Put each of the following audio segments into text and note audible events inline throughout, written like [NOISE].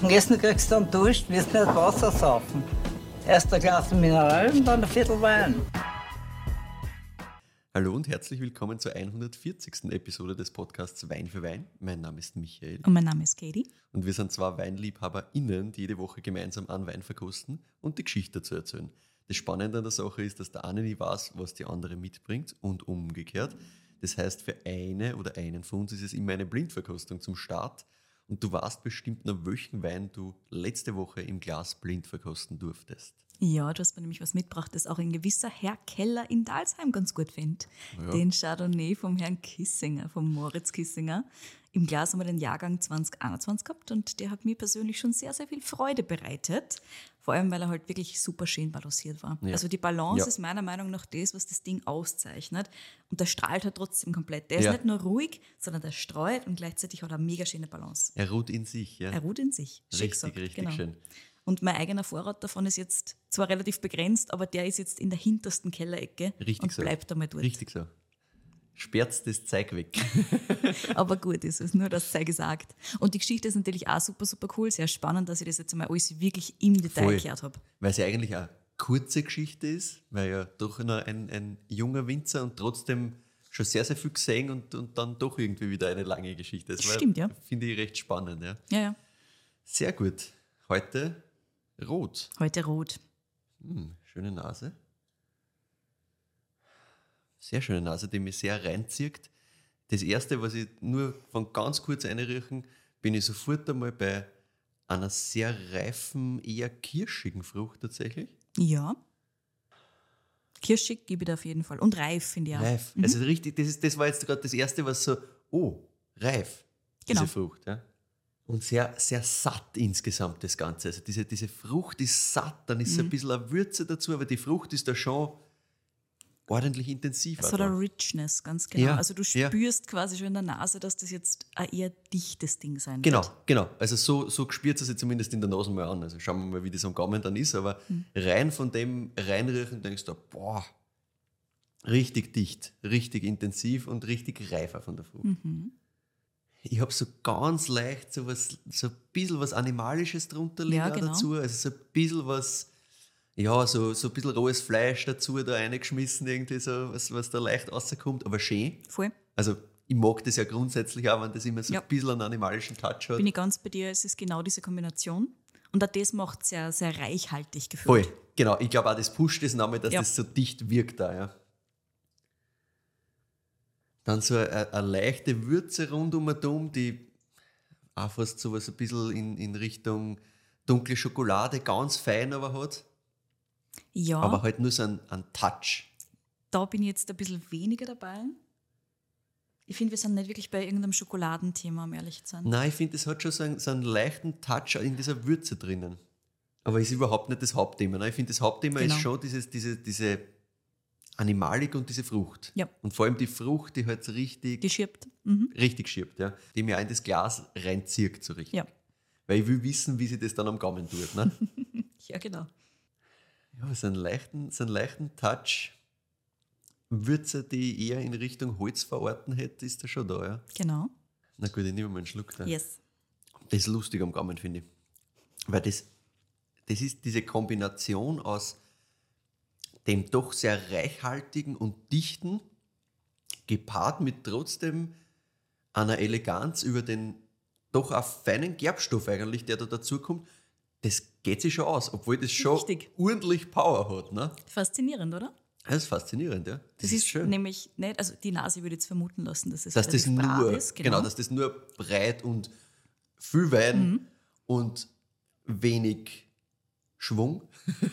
Und Essen kriegst du dann Durst, wirst nicht Wasser saufen. Erst ein Glas Mineral und dann ein Viertel Wein. Hallo und herzlich willkommen zur 140. Episode des Podcasts Wein für Wein. Mein Name ist Michael. Und mein Name ist Katie. Und wir sind zwei WeinliebhaberInnen, die jede Woche gemeinsam an Wein verkosten und die Geschichte dazu erzählen. Das Spannende an der Sache ist, dass der eine nie weiß, was die andere mitbringt und umgekehrt. Das heißt, für eine oder einen von uns ist es immer eine Blindverkostung zum Start. Und du weißt bestimmt noch, welchen Wein du letzte Woche im Glas blind verkosten durftest. Ja, du hast mir nämlich was mitgebracht, das auch ein gewisser Herr Keller in Dalsheim ganz gut findet. Ja. Den Chardonnay vom Herrn Kissinger, vom Moritz Kissinger. Im Glas haben wir den Jahrgang 2021 gehabt und der hat mir persönlich schon sehr, sehr viel Freude bereitet. Vor allem, weil er halt wirklich super schön balanciert war. Ja. Also die Balance Ja. ist meiner Meinung nach das, was das Ding auszeichnet. Und der strahlt halt trotzdem komplett. Der Ja. ist nicht nur ruhig, sondern der streut und gleichzeitig hat er eine mega schöne Balance. Er ruht in sich, ja. Er ruht in sich. Richtig, gesagt, richtig genau. schön. Und mein eigener Vorrat davon ist jetzt zwar relativ begrenzt, aber der ist jetzt in der hintersten Kellerecke Richtig und so. bleibt einmal dort. Richtig so. Sperrt das Zeug weg. [LAUGHS] Aber gut ist es, nur das sei gesagt. Und die Geschichte ist natürlich auch super, super cool. Sehr spannend, dass ich das jetzt einmal alles wirklich im Detail Voll. gehört habe. Weil es ja eigentlich eine kurze Geschichte ist, weil ja doch noch ein, ein junger Winzer und trotzdem schon sehr, sehr viel gesehen und, und dann doch irgendwie wieder eine lange Geschichte. Das war- Stimmt, ja. Finde ich recht spannend, ja. Ja, ja. Sehr gut. Heute rot. Heute rot. Hm, schöne Nase. Sehr schöne Nase, die mich sehr reinzieht. Das erste, was ich nur von ganz kurz einriechen, bin ich sofort einmal bei einer sehr reifen, eher kirschigen Frucht tatsächlich. Ja. Kirschig gebe ich da auf jeden Fall. Und reif, finde ich auch. Reif. Also richtig, das, ist, das war jetzt gerade das erste, was so, oh, reif, Genau. diese Frucht. Ja. Und sehr, sehr satt insgesamt das Ganze. Also diese, diese Frucht ist satt, dann ist Mhm. ein bisschen eine Würze dazu, aber die Frucht ist da schon ordentlich intensiv. Hat da. eine Richness, ganz genau. Ja, Also du ja. spürst quasi schon in der Nase, dass das jetzt ein eher dichtes Ding sein Genau, wird. genau. Also so, so spürt es sich zumindest in der Nase mal an. Also schauen wir mal, wie das am Gaumen dann ist. Aber Hm. rein von dem reinriechen denkst du, boah, richtig dicht, richtig intensiv und richtig reifer von der Frucht. Mhm. Ich habe so ganz leicht so, was, so ein bisschen was Animalisches drunter liegen Ja, genau. dazu. Also so ein bisschen was, ja, so, so ein bisschen rohes Fleisch dazu da reingeschmissen, irgendwie so, was, was da leicht rauskommt, aber schön. Voll. Also ich mag das ja grundsätzlich auch, wenn das immer so Ja. ein bisschen einen animalischen Touch hat. Bin ich ganz bei dir, es ist genau diese Kombination. Und auch das macht sehr, sehr reichhaltig gefühlt. Voll, genau. Ich glaube auch, das pusht das nochmal, dass Ja. das so dicht wirkt da, ja. Dann so eine, eine leichte Würze rund um und um, die auch fast so was ein bisschen in, in Richtung dunkle Schokolade, ganz fein aber hat. Ja, Aber halt nur so ein, ein Touch. da bin ich jetzt ein bisschen weniger dabei. Ich finde, wir sind nicht wirklich bei irgendeinem Schokoladenthema, um ehrlich zu sein. Nein, ich finde, es hat schon so einen, so einen leichten Touch in dieser Würze drinnen. Aber ist überhaupt nicht das Hauptthema. Ne? Ich finde, das Hauptthema Genau. ist schon dieses, diese, diese Animalik und diese Frucht. Ja. Und vor allem die Frucht, die halt so richtig, Die schirbt. Mhm. richtig schiebt, ja? die mir auch in das Glas reinzieht, so richtig. Ja. Weil ich will wissen, wie sie das dann am Gaumen tut. Ne? [LAUGHS] ja, genau. Ja, so einen leichten, so einen leichten Touch. Würze, die eher in Richtung Holz verorten hätte, ist da schon da, ja. Genau. Na gut, ich nehme mal einen Schluck da. Yes. Das ist lustig am Gaumen, finde ich. Weil das, das ist diese Kombination aus dem doch sehr reichhaltigen und dichten, gepaart mit trotzdem einer Eleganz über den doch auch feinen Gerbstoff eigentlich, der da dazukommt. Das geht sich schon aus, obwohl das schon Richtig. ordentlich Power hat. Ne? Faszinierend, oder? Das ist faszinierend, ja. Das, ist, nämlich nicht, also die Nase würde jetzt vermuten lassen, dass es dass das nur, ist. genau. dass das nur breit und viel Wein Mhm. und wenig Schwung. [LAUGHS]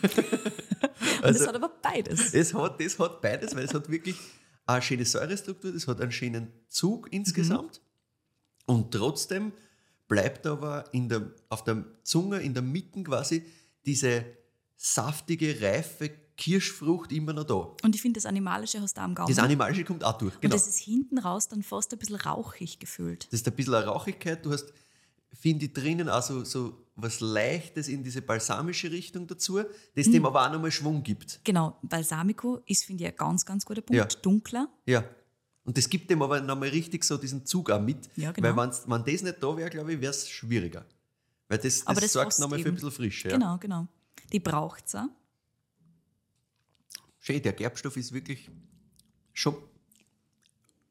Und also- es hat aber beides. Es hat, das hat beides, weil es hat wirklich eine schöne Säurestruktur, es hat einen schönen Zug insgesamt und trotzdem bleibt aber in der, auf der Zunge, in der Mitte quasi diese saftige, reife Kirschfrucht immer noch da. Und ich finde, das Animalische hast du am Gaumen. Das Animalische kommt auch durch. Und Genau. das ist hinten raus dann fast ein bisschen rauchig gefühlt. Das ist ein bisschen eine Rauchigkeit. Du hast, finde ich, drinnen auch so, so was Leichtes in diese balsamische Richtung dazu, das Mhm. dem aber auch nochmal Schwung gibt. Genau, Balsamico ist, finde ich, ein ganz, ganz guter Punkt. Ja. Dunkler. Ja. Und das gibt dem aber nochmal richtig so diesen Zug auch mit. Ja, genau. Weil wenn das nicht da wäre, glaube ich, wäre es schwieriger. Weil das, das, Aber das sorgt nochmal für ein bisschen Frische. Ja. Genau, genau. Die braucht es auch. Schön, der Gerbstoff ist wirklich schon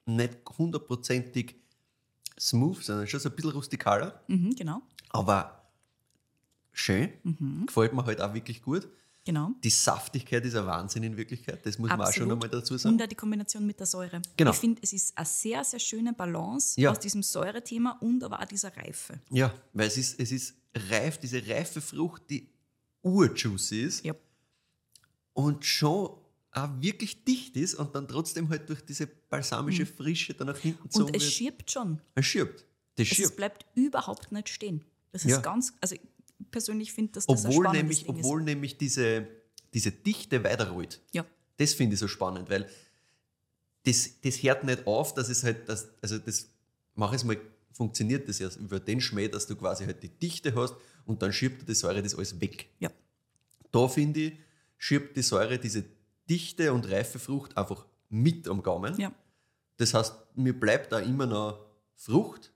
nicht hundertprozentig smooth, sondern schon so ein bisschen rustikaler. Mhm, genau, Aber schön, Mhm. gefällt mir halt auch wirklich gut. Genau. Die Saftigkeit ist ein Wahnsinn in Wirklichkeit, das muss man auch schon einmal dazu sagen. Und auch die Kombination mit der Säure. Genau. Ich finde, es ist eine sehr, sehr schöne Balance Ja. aus diesem Säurethema und aber auch dieser Reife. Ja, weil es ist, es ist reif, diese reife Frucht, die urjuicy ist Ja. und schon auch wirklich dicht ist und dann trotzdem halt durch diese balsamische Frische dann nach hinten Mhm. Und es wird. schiebt schon. Es schirbt. Das Es schirbt. bleibt überhaupt nicht stehen. Das ist Ja. ganz, also persönlich finde, dass das ein Obwohl, spannendes nämlich, Ding obwohl nämlich diese, diese Dichte weiterrollt. ist. Ja, Das finde ich so spannend, weil das, das hört nicht auf, dass es halt, das, also das, mach es mal, funktioniert das ja über den Schmäh, dass du quasi halt die Dichte hast und dann schiebt die Säure das alles weg. ja, Da finde ich, schiebt die Säure diese dichte und reife Frucht einfach mit am Gaumen. ja. Das heißt, mir bleibt da immer noch Frucht.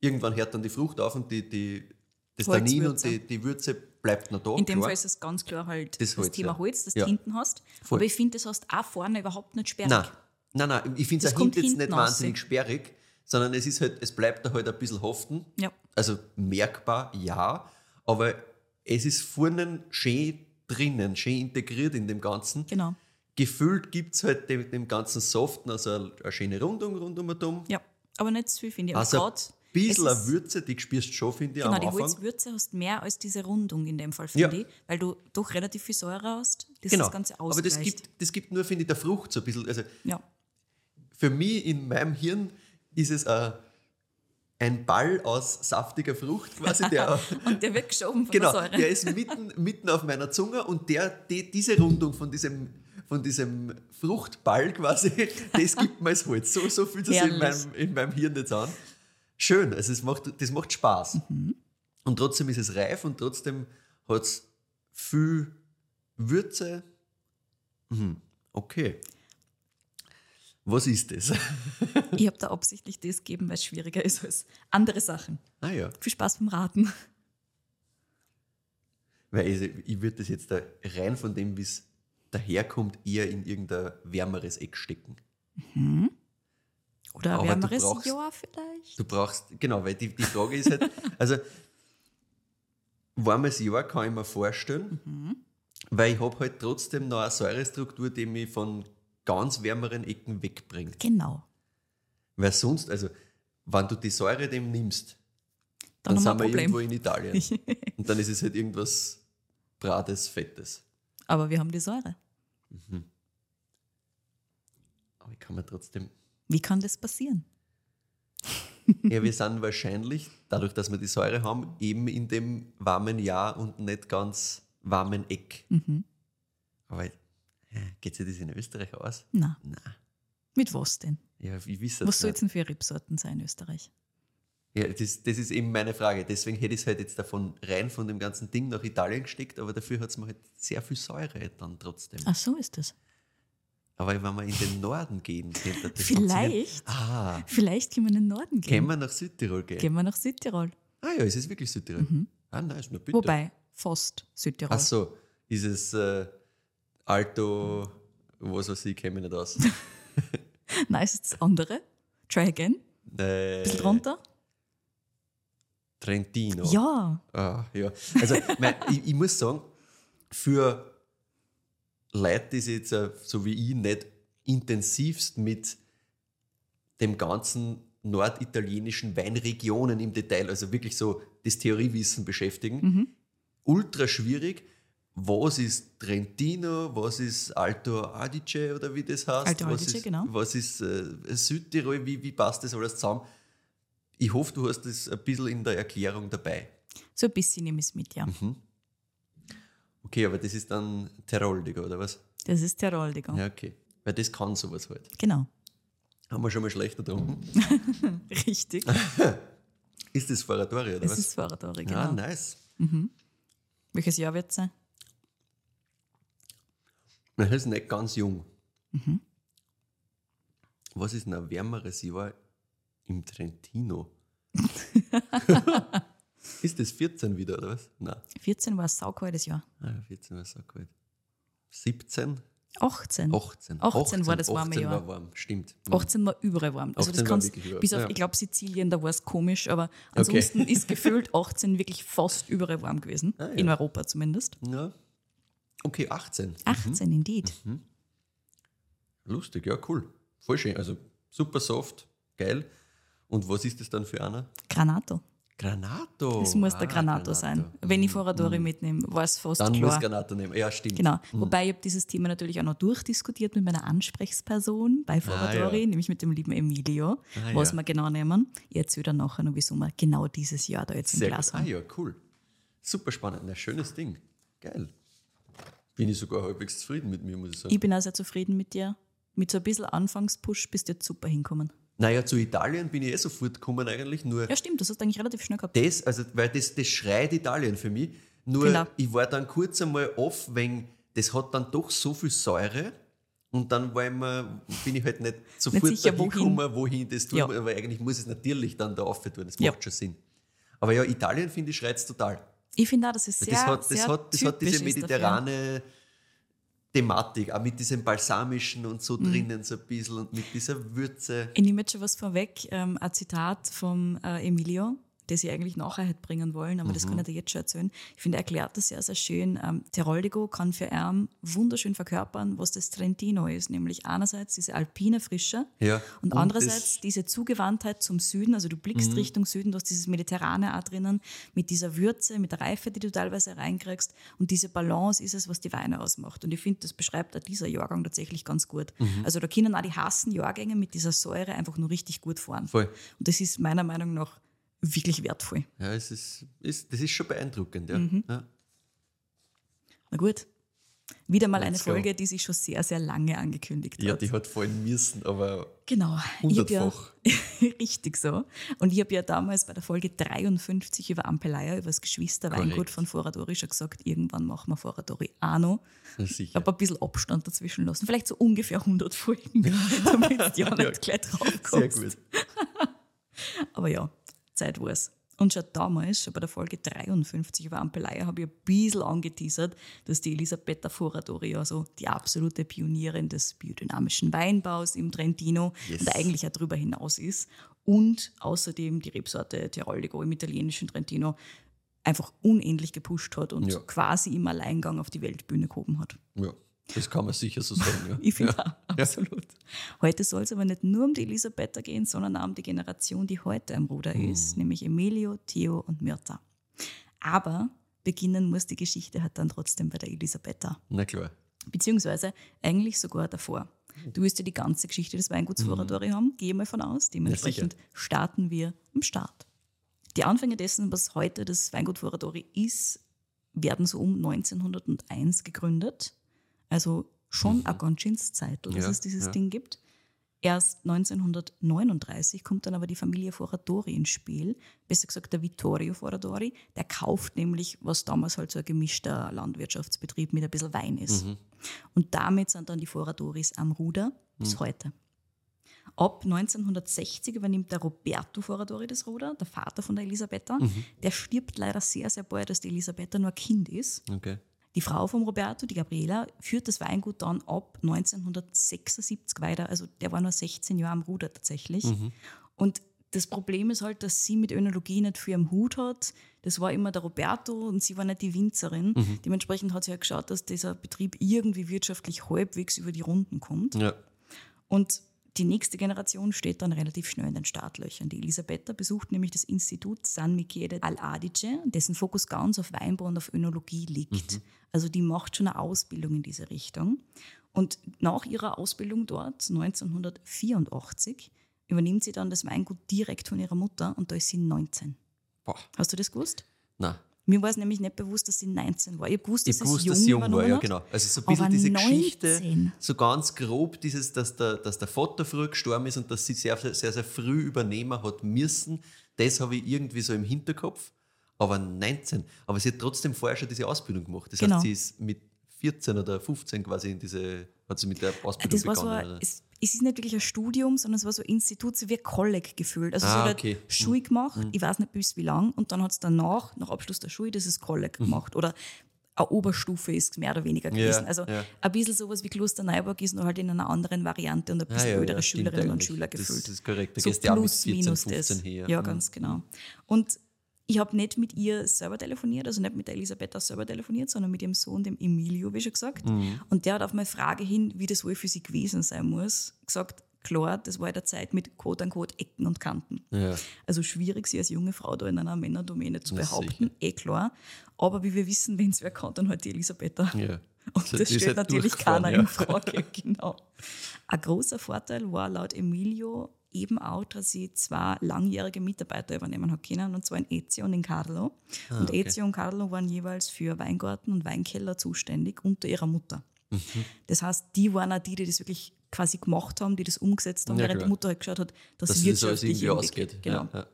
Irgendwann hört dann die Frucht auf und die, die, das Tannin und die, die Würze bleibt noch da. In dem klar. Fall ist es ganz klar halt Das das, Holz, Thema ja. Holz, das Ja. du hinten hast. Voll. Aber ich finde, das hast auch vorne überhaupt nicht sperrig. Nein, nein, nein. Ich finde es auch hinten jetzt nicht raus. wahnsinnig sperrig, sondern es ist halt, es bleibt da halt ein bisschen haften. Ja. Also merkbar, ja, aber es ist vorne schön drinnen, schön integriert in dem Ganzen. Genau. Gefüllt gibt es halt dem, dem ganzen Soften, also eine, eine schöne Rundung rundum und um. Ja, aber nicht zu viel, finde ich. Also grad, bisschen eine Würze, die spürst du schon, finde ich, Genau, am die Anfang. Holzwürze hast mehr als diese Rundung in dem Fall, finde Ja. ich, weil du doch relativ viel Säure hast, das genau. das Ganze aber das ausgleicht. gibt, das gibt nur, finde ich, der Frucht so ein bisschen. Also ja, für mich in meinem Hirn ist es ein, ein Ball aus saftiger Frucht quasi, der [LAUGHS] und der wird geschoben von Genau, der Säure. der ist mitten, mitten auf meiner Zunge und der, die, diese Rundung von diesem, von diesem Fruchtball quasi, [LAUGHS] das gibt mir das Holz. So, so fühlt es sich in meinem, in meinem Hirn jetzt an. Schön, also es macht, das macht Spaß. Mhm. Und trotzdem ist es reif und trotzdem hat es viel Würze. Mhm, Okay. Was ist das? Ich habe da absichtlich das gegeben, weil es schwieriger ist als andere Sachen. ah ja, Viel Spaß beim Raten. weil ich, ich würde das jetzt da rein von dem, wie es daherkommt, eher in irgendein wärmeres Eck stecken. Oder ein Aber wärmeres brauchst- Jahr vielleicht. Du brauchst, genau, weil die, die Frage ist halt, [LAUGHS] also warmes Jahr kann ich mir vorstellen, weil ich habe halt trotzdem noch eine Säurestruktur, die mich von ganz wärmeren Ecken wegbringt. Genau. Weil sonst, also wenn du die Säure dem nimmst, Dann, dann, sind wir irgendwo in Italien. [LAUGHS] Und dann ist es halt irgendwas Brates, Fettes. Aber wir haben die Säure. Aber ich kann mir trotzdem Wie kann das passieren? Ja, wir sind wahrscheinlich, dadurch, dass wir die Säure haben, eben in dem warmen Jahr und nicht ganz warmen Eck. Mhm. Aber geht sich das in Österreich aus? Na, Nein. mit was denn? Ja, ich es Was soll es denn für Rebsorten sein in Österreich? Ja, das, das ist eben meine Frage. Deswegen hätte ich es halt jetzt davon rein von dem ganzen Ding nach Italien gesteckt, aber dafür hat es mir halt sehr viel Säure dann trotzdem. Ach so ist das. Aber wenn wir in den Norden gehen, könnte das Vielleicht. Ah, Vielleicht können wir in den Norden können gehen. wir nach Südtirol gehen? Gehen wir nach Südtirol. Ah ja, es ist wirklich Südtirol. Ah, nein, ist nur bitte. Wobei, fast Südtirol. Ach so, ist es äh, Alto, was weiß ich, mich nicht aus. [LAUGHS] Nein, ist das andere. Try again. äh, Bisschen drunter. Trentino. Ja. Ah, ja. Also, mein, ich, ich muss sagen, für Leute, die sich jetzt, äh, so wie ich, nicht intensivst mit dem ganzen norditalienischen Weinregionen im Detail, also wirklich so das Theoriewissen beschäftigen, Mhm. ultra schwierig. Was ist Trentino? Was ist Alto Adige oder wie das heißt? Alto was Adige, ist, genau. Was ist äh, Südtirol? Wie, wie passt das alles zusammen? Ich hoffe, du hast das ein bisschen in der Erklärung dabei. So ein bisschen nehme ich es mit, ja. Mhm. Okay, aber das ist dann Tirol, Digga, oder was? Das ist Tirol, Digga. Ja, okay. Weil das kann sowas halt. Genau. Haben wir schon mal schlechter getrunken? [LAUGHS] Richtig. [LAUGHS] Ist das Faratori, oder Das was? ist Faradori, genau. Ah, nice. Welches Jahr wird es sein? Das ist nicht ganz jung. Mhm. Was ist ein wärmeres Jahr im Trentino? [LAUGHS] Ist das 14 wieder, oder was? Nein. 14 war ein saukaltes Jahr. Ah, 14 war so gut. 17? 18. 18. 18 war das warme 18 Jahr. war warm, stimmt. 18 war überall warm. Also 18 das war kannst, bis auf, ja. ich glaube, Sizilien, da war es komisch, aber ansonsten [LAUGHS] ist gefühlt 18 wirklich fast überall warm gewesen. Ah, ja. In Europa zumindest. Ja. Okay, 18. 18, indeed. Mhm. Lustig, ja, cool. Voll schön. Also super soft, geil. Und was ist das dann für einer? Granato. Granato. Es muss der Ah, Granato, sein. Wenn ich Foradori mitnehme, war es fast Dann klar. muss Granato nehmen. Ja, stimmt. Genau. Wobei ich habe dieses Thema natürlich auch noch durchdiskutiert mit meiner Ansprechperson bei Foradori, ja. nämlich mit dem lieben Emilio, Ah, was ja. wir genau nehmen. Ich erzähle dann nachher noch, wieso wir genau dieses Jahr da jetzt im Sehr Glas gut. Ah haben. ja, cool. Super spannend. Ein schönes Ding. Geil. Bin ich sogar halbwegs zufrieden mit mir, muss ich sagen. Ich bin auch sehr zufrieden mit dir. Mit so ein bisschen Anfangspush bist du jetzt super hinkommen. Naja, zu Italien bin ich eh sofort gekommen eigentlich. Nur Ja, stimmt, das hast du eigentlich relativ schnell gehabt. das, also, weil das, das schreit Italien für mich. Nur Genau. ich war dann kurz einmal off, wenn das hat dann doch so viel Säure. Und dann war ich mir, bin ich halt nicht sofort sicher, dahin wohin. gekommen, wohin das tut, Ja. aber eigentlich muss es natürlich dann da tun. Das Ja. macht schon Sinn. Aber ja, Italien finde ich schreit es total. Ich finde auch, dass es sehr, das hat, das sehr hat, das hat diese ist dafür. Thematik, auch mit diesem Balsamischen und Mhm. so drinnen so ein bisschen und mit dieser Würze. Ich nehme jetzt schon was vorweg, ähm, ein Zitat vom äh, Emilio, das ich eigentlich nachher hätte bringen wollen, aber das Mhm. kann ich dir jetzt schon erzählen. Ich finde, er erklärt das sehr, sehr schön. Ähm, Teroldigo kann für ihn wunderschön verkörpern, was das Trentino ist, nämlich einerseits diese alpine Frische Ja, und, und andererseits das- diese Zugewandtheit zum Süden, also du blickst Mhm. Richtung Süden, du hast dieses Mediterrane auch drinnen, mit dieser Würze, mit der Reife, die du teilweise reinkriegst und diese Balance ist es, was die Weine ausmacht. Und ich finde, das beschreibt auch dieser Jahrgang tatsächlich ganz gut. Mhm. Also da können auch die hassen Jahrgänge mit dieser Säure einfach nur richtig gut fahren. Voll. Und das ist meiner Meinung nach wirklich wertvoll. Ja, es ist, ist, das ist schon beeindruckend. Ja. Mhm. Ja. Na gut. Wieder mal Let's eine go. Folge, die sich schon sehr, sehr lange angekündigt ja, hat. die hat fallen müssen, aber Genau. Hab ja, hundertfach. [LAUGHS] richtig so. Und ich habe ja damals bei der Folge 53 über Ampelaya, über das Geschwisterweingut von Foradori schon gesagt, irgendwann machen wir Foradori auch noch. Ja, Ich habe ein bisschen Abstand dazwischen lassen. Vielleicht so ungefähr 100 Folgen, [LAUGHS] [LAUGHS] damit du ja nicht Ja, gleich drauf Sehr gut. Aber ja, Zeit war es. Und schon damals, schon bei der Folge 53 über Ampelaya, habe ich ein bisschen angeteasert, dass die Elisabetta Foradori, also die absolute Pionierin des biodynamischen Weinbaus im Trentino Yes. und eigentlich auch darüber hinaus ist. Und außerdem die Rebsorte Tiroldigo im italienischen Trentino einfach unendlich gepusht hat und Ja. quasi im Alleingang auf die Weltbühne gehoben hat. Ja, das kann man sicher so sagen. Ja. [LAUGHS] Ich finde auch, absolut. Heute soll es aber nicht nur um die Elisabetta gehen, sondern auch um die Generation, die heute am Ruder ist, nämlich Emilio, Theo und Myrta. Aber beginnen muss die Geschichte halt dann trotzdem bei der Elisabetta. Na klar. Beziehungsweise eigentlich sogar davor. Du wirst ja die ganze Geschichte des Weinguts Foradori haben, gehe mal von aus. Dementsprechend starten wir am Start. Die Anfänge dessen, was heute das Weingut Foradori ist, werden so um 1901 gegründet. Also schon eine ganz schönes Zeit, dass Ja, es dieses ja. Ding gibt. Erst 1939 kommt dann aber die Familie Foradori ins Spiel, besser gesagt der Vittorio Foradori. Der kauft nämlich, was damals halt so ein gemischter Landwirtschaftsbetrieb mit ein bisschen Wein ist. Und damit sind dann die Foradoris am Ruder bis heute. Ab 1960 übernimmt der Roberto Foradori das Ruder, der Vater von der Elisabetta. Der stirbt leider sehr, sehr bald, dass die Elisabetta nur ein Kind ist. Okay. Die Frau von Roberto, die Gabriela, führt das Weingut dann ab 1976 weiter. Also der war nur 16 Jahre am Ruder tatsächlich. Und das Problem ist halt, dass sie mit Önologie nicht viel am Hut hat. Das war immer der Roberto und sie war nicht die Winzerin. Dementsprechend hat sie halt geschaut, dass dieser Betrieb irgendwie wirtschaftlich halbwegs über die Runden kommt. Ja. Und die nächste Generation steht dann relativ schnell in den Startlöchern. Die Elisabetta besucht nämlich das Institut San Michele al Adige, dessen Fokus ganz auf Weinbau und auf Önologie liegt. Also die macht schon eine Ausbildung in diese Richtung. Und nach ihrer Ausbildung dort, 1984, übernimmt sie dann das Weingut direkt von ihrer Mutter und da ist sie 19. Boah. Hast du das gewusst? Na, Mir war es nämlich nicht bewusst, dass sie 19 war. Ich habe gewusst, dass ich jung, dass sie jung war, ja genau. Also so ein bisschen diese 19? Geschichte, so ganz grob, dieses, dass der, dass der Vater früh gestorben ist und dass sie sehr, sehr, sehr früh übernehmen hat müssen, das habe ich irgendwie so im Hinterkopf. Aber 19. Aber sie hat trotzdem vorher schon diese Ausbildung gemacht. Das Genau. heißt, sie ist mit 14 oder 15 quasi in diese, hat sie mit der Ausbildung Das so, begonnen. es, es ist nicht wirklich ein Studium, sondern es war so ein Institut, so wie ein Kolleg gefühlt. Also Ah, hat okay. halt Schule gemacht, ich weiß nicht bis wie lang, und dann hat es danach, nach Abschluss der Schule, dieses Kolleg gemacht. Oder eine Oberstufe ist es mehr oder weniger gewesen. also ja. ein bisschen sowas wie Klosterneuburg ist nur halt in einer anderen Variante und ein bisschen Ah, ja, ödere ja, stimmt Schülerinnen und. Schüler Das gefüllt. ist korrekt. Da So gehst du ja mit plus, 14, minus 15 das. her. Ja, Mhm. ganz genau. Und ich habe nicht mit ihr selber telefoniert, also nicht mit der Elisabetta selber telefoniert, sondern mit ihrem Sohn, dem Emilio, wie schon gesagt. Mhm. Und der hat auf meine Frage hin, wie das wohl für sie gewesen sein muss, gesagt, klar, das war in der Zeit mit quote unquote Ecken und Kanten. Ja. Also schwierig, sie als junge Frau da in einer Männerdomäne zu Na, behaupten, eh klar. Aber wie wir wissen, wenn es wer kann, dann halt die Elisabetta. Ja. Und das ist stellt halt natürlich keiner ja. in Frage, [LAUGHS] genau. Ein großer Vorteil war laut Emilio eben auch, dass sie zwei langjährige Mitarbeiter übernehmen hat können, und zwar in Ezio und in Carlo. Ah, und okay. Ezio und Carlo waren jeweils für Weingarten und Weinkeller zuständig unter ihrer Mutter. Mhm. Das heißt, die waren auch die, die das wirklich quasi gemacht haben, die das umgesetzt haben, Ja, während klar. die Mutter halt geschaut hat, dass, Dass sie das alles wirtschaftlich irgendwie- ausgeht. Genau. Ja, ja.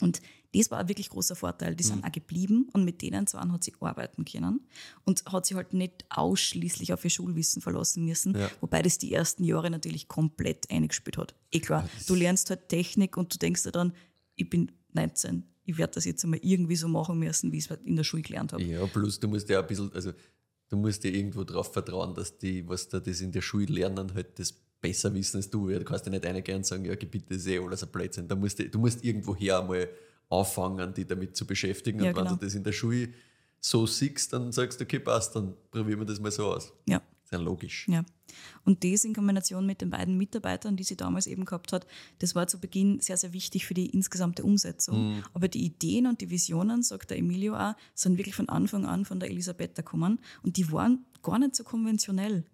Und das war ein wirklich großer Vorteil. Die Mhm. sind auch geblieben und mit denen zwei hat sie arbeiten können und hat sie halt nicht ausschließlich auf ihr Schulwissen verlassen müssen, Ja. wobei das die ersten Jahre natürlich komplett eingespielt hat. Eh klar, du lernst halt Technik und du denkst dir dann, ich bin 19, ich werde das jetzt einmal irgendwie so machen müssen, wie ich es in der Schule gelernt habe. Ja, plus du musst ja ein bisschen, also du musst dir irgendwo darauf vertrauen, dass die, was da das in der Schule lernen, halt das besser wissen als du. Du kannst ja nicht reingehen und sagen, ja, bitte, das ist eh alles ein Blödsinn. Da musst du, du musst irgendwoher einmal anfangen, die damit zu beschäftigen. Ja, und wenn genau. du das in der Schule so siehst, dann sagst du, okay, passt, dann probieren wir das mal so aus. Ja. Ja logisch. Ja. Und das in Kombination mit den beiden Mitarbeitern, die sie damals eben gehabt hat, das war zu Beginn sehr, sehr wichtig für die insgesamte Umsetzung. Aber die Ideen und die Visionen, sagt der Emilio auch, sind wirklich von Anfang an von der Elisabetta gekommen und die waren gar nicht so konventionell.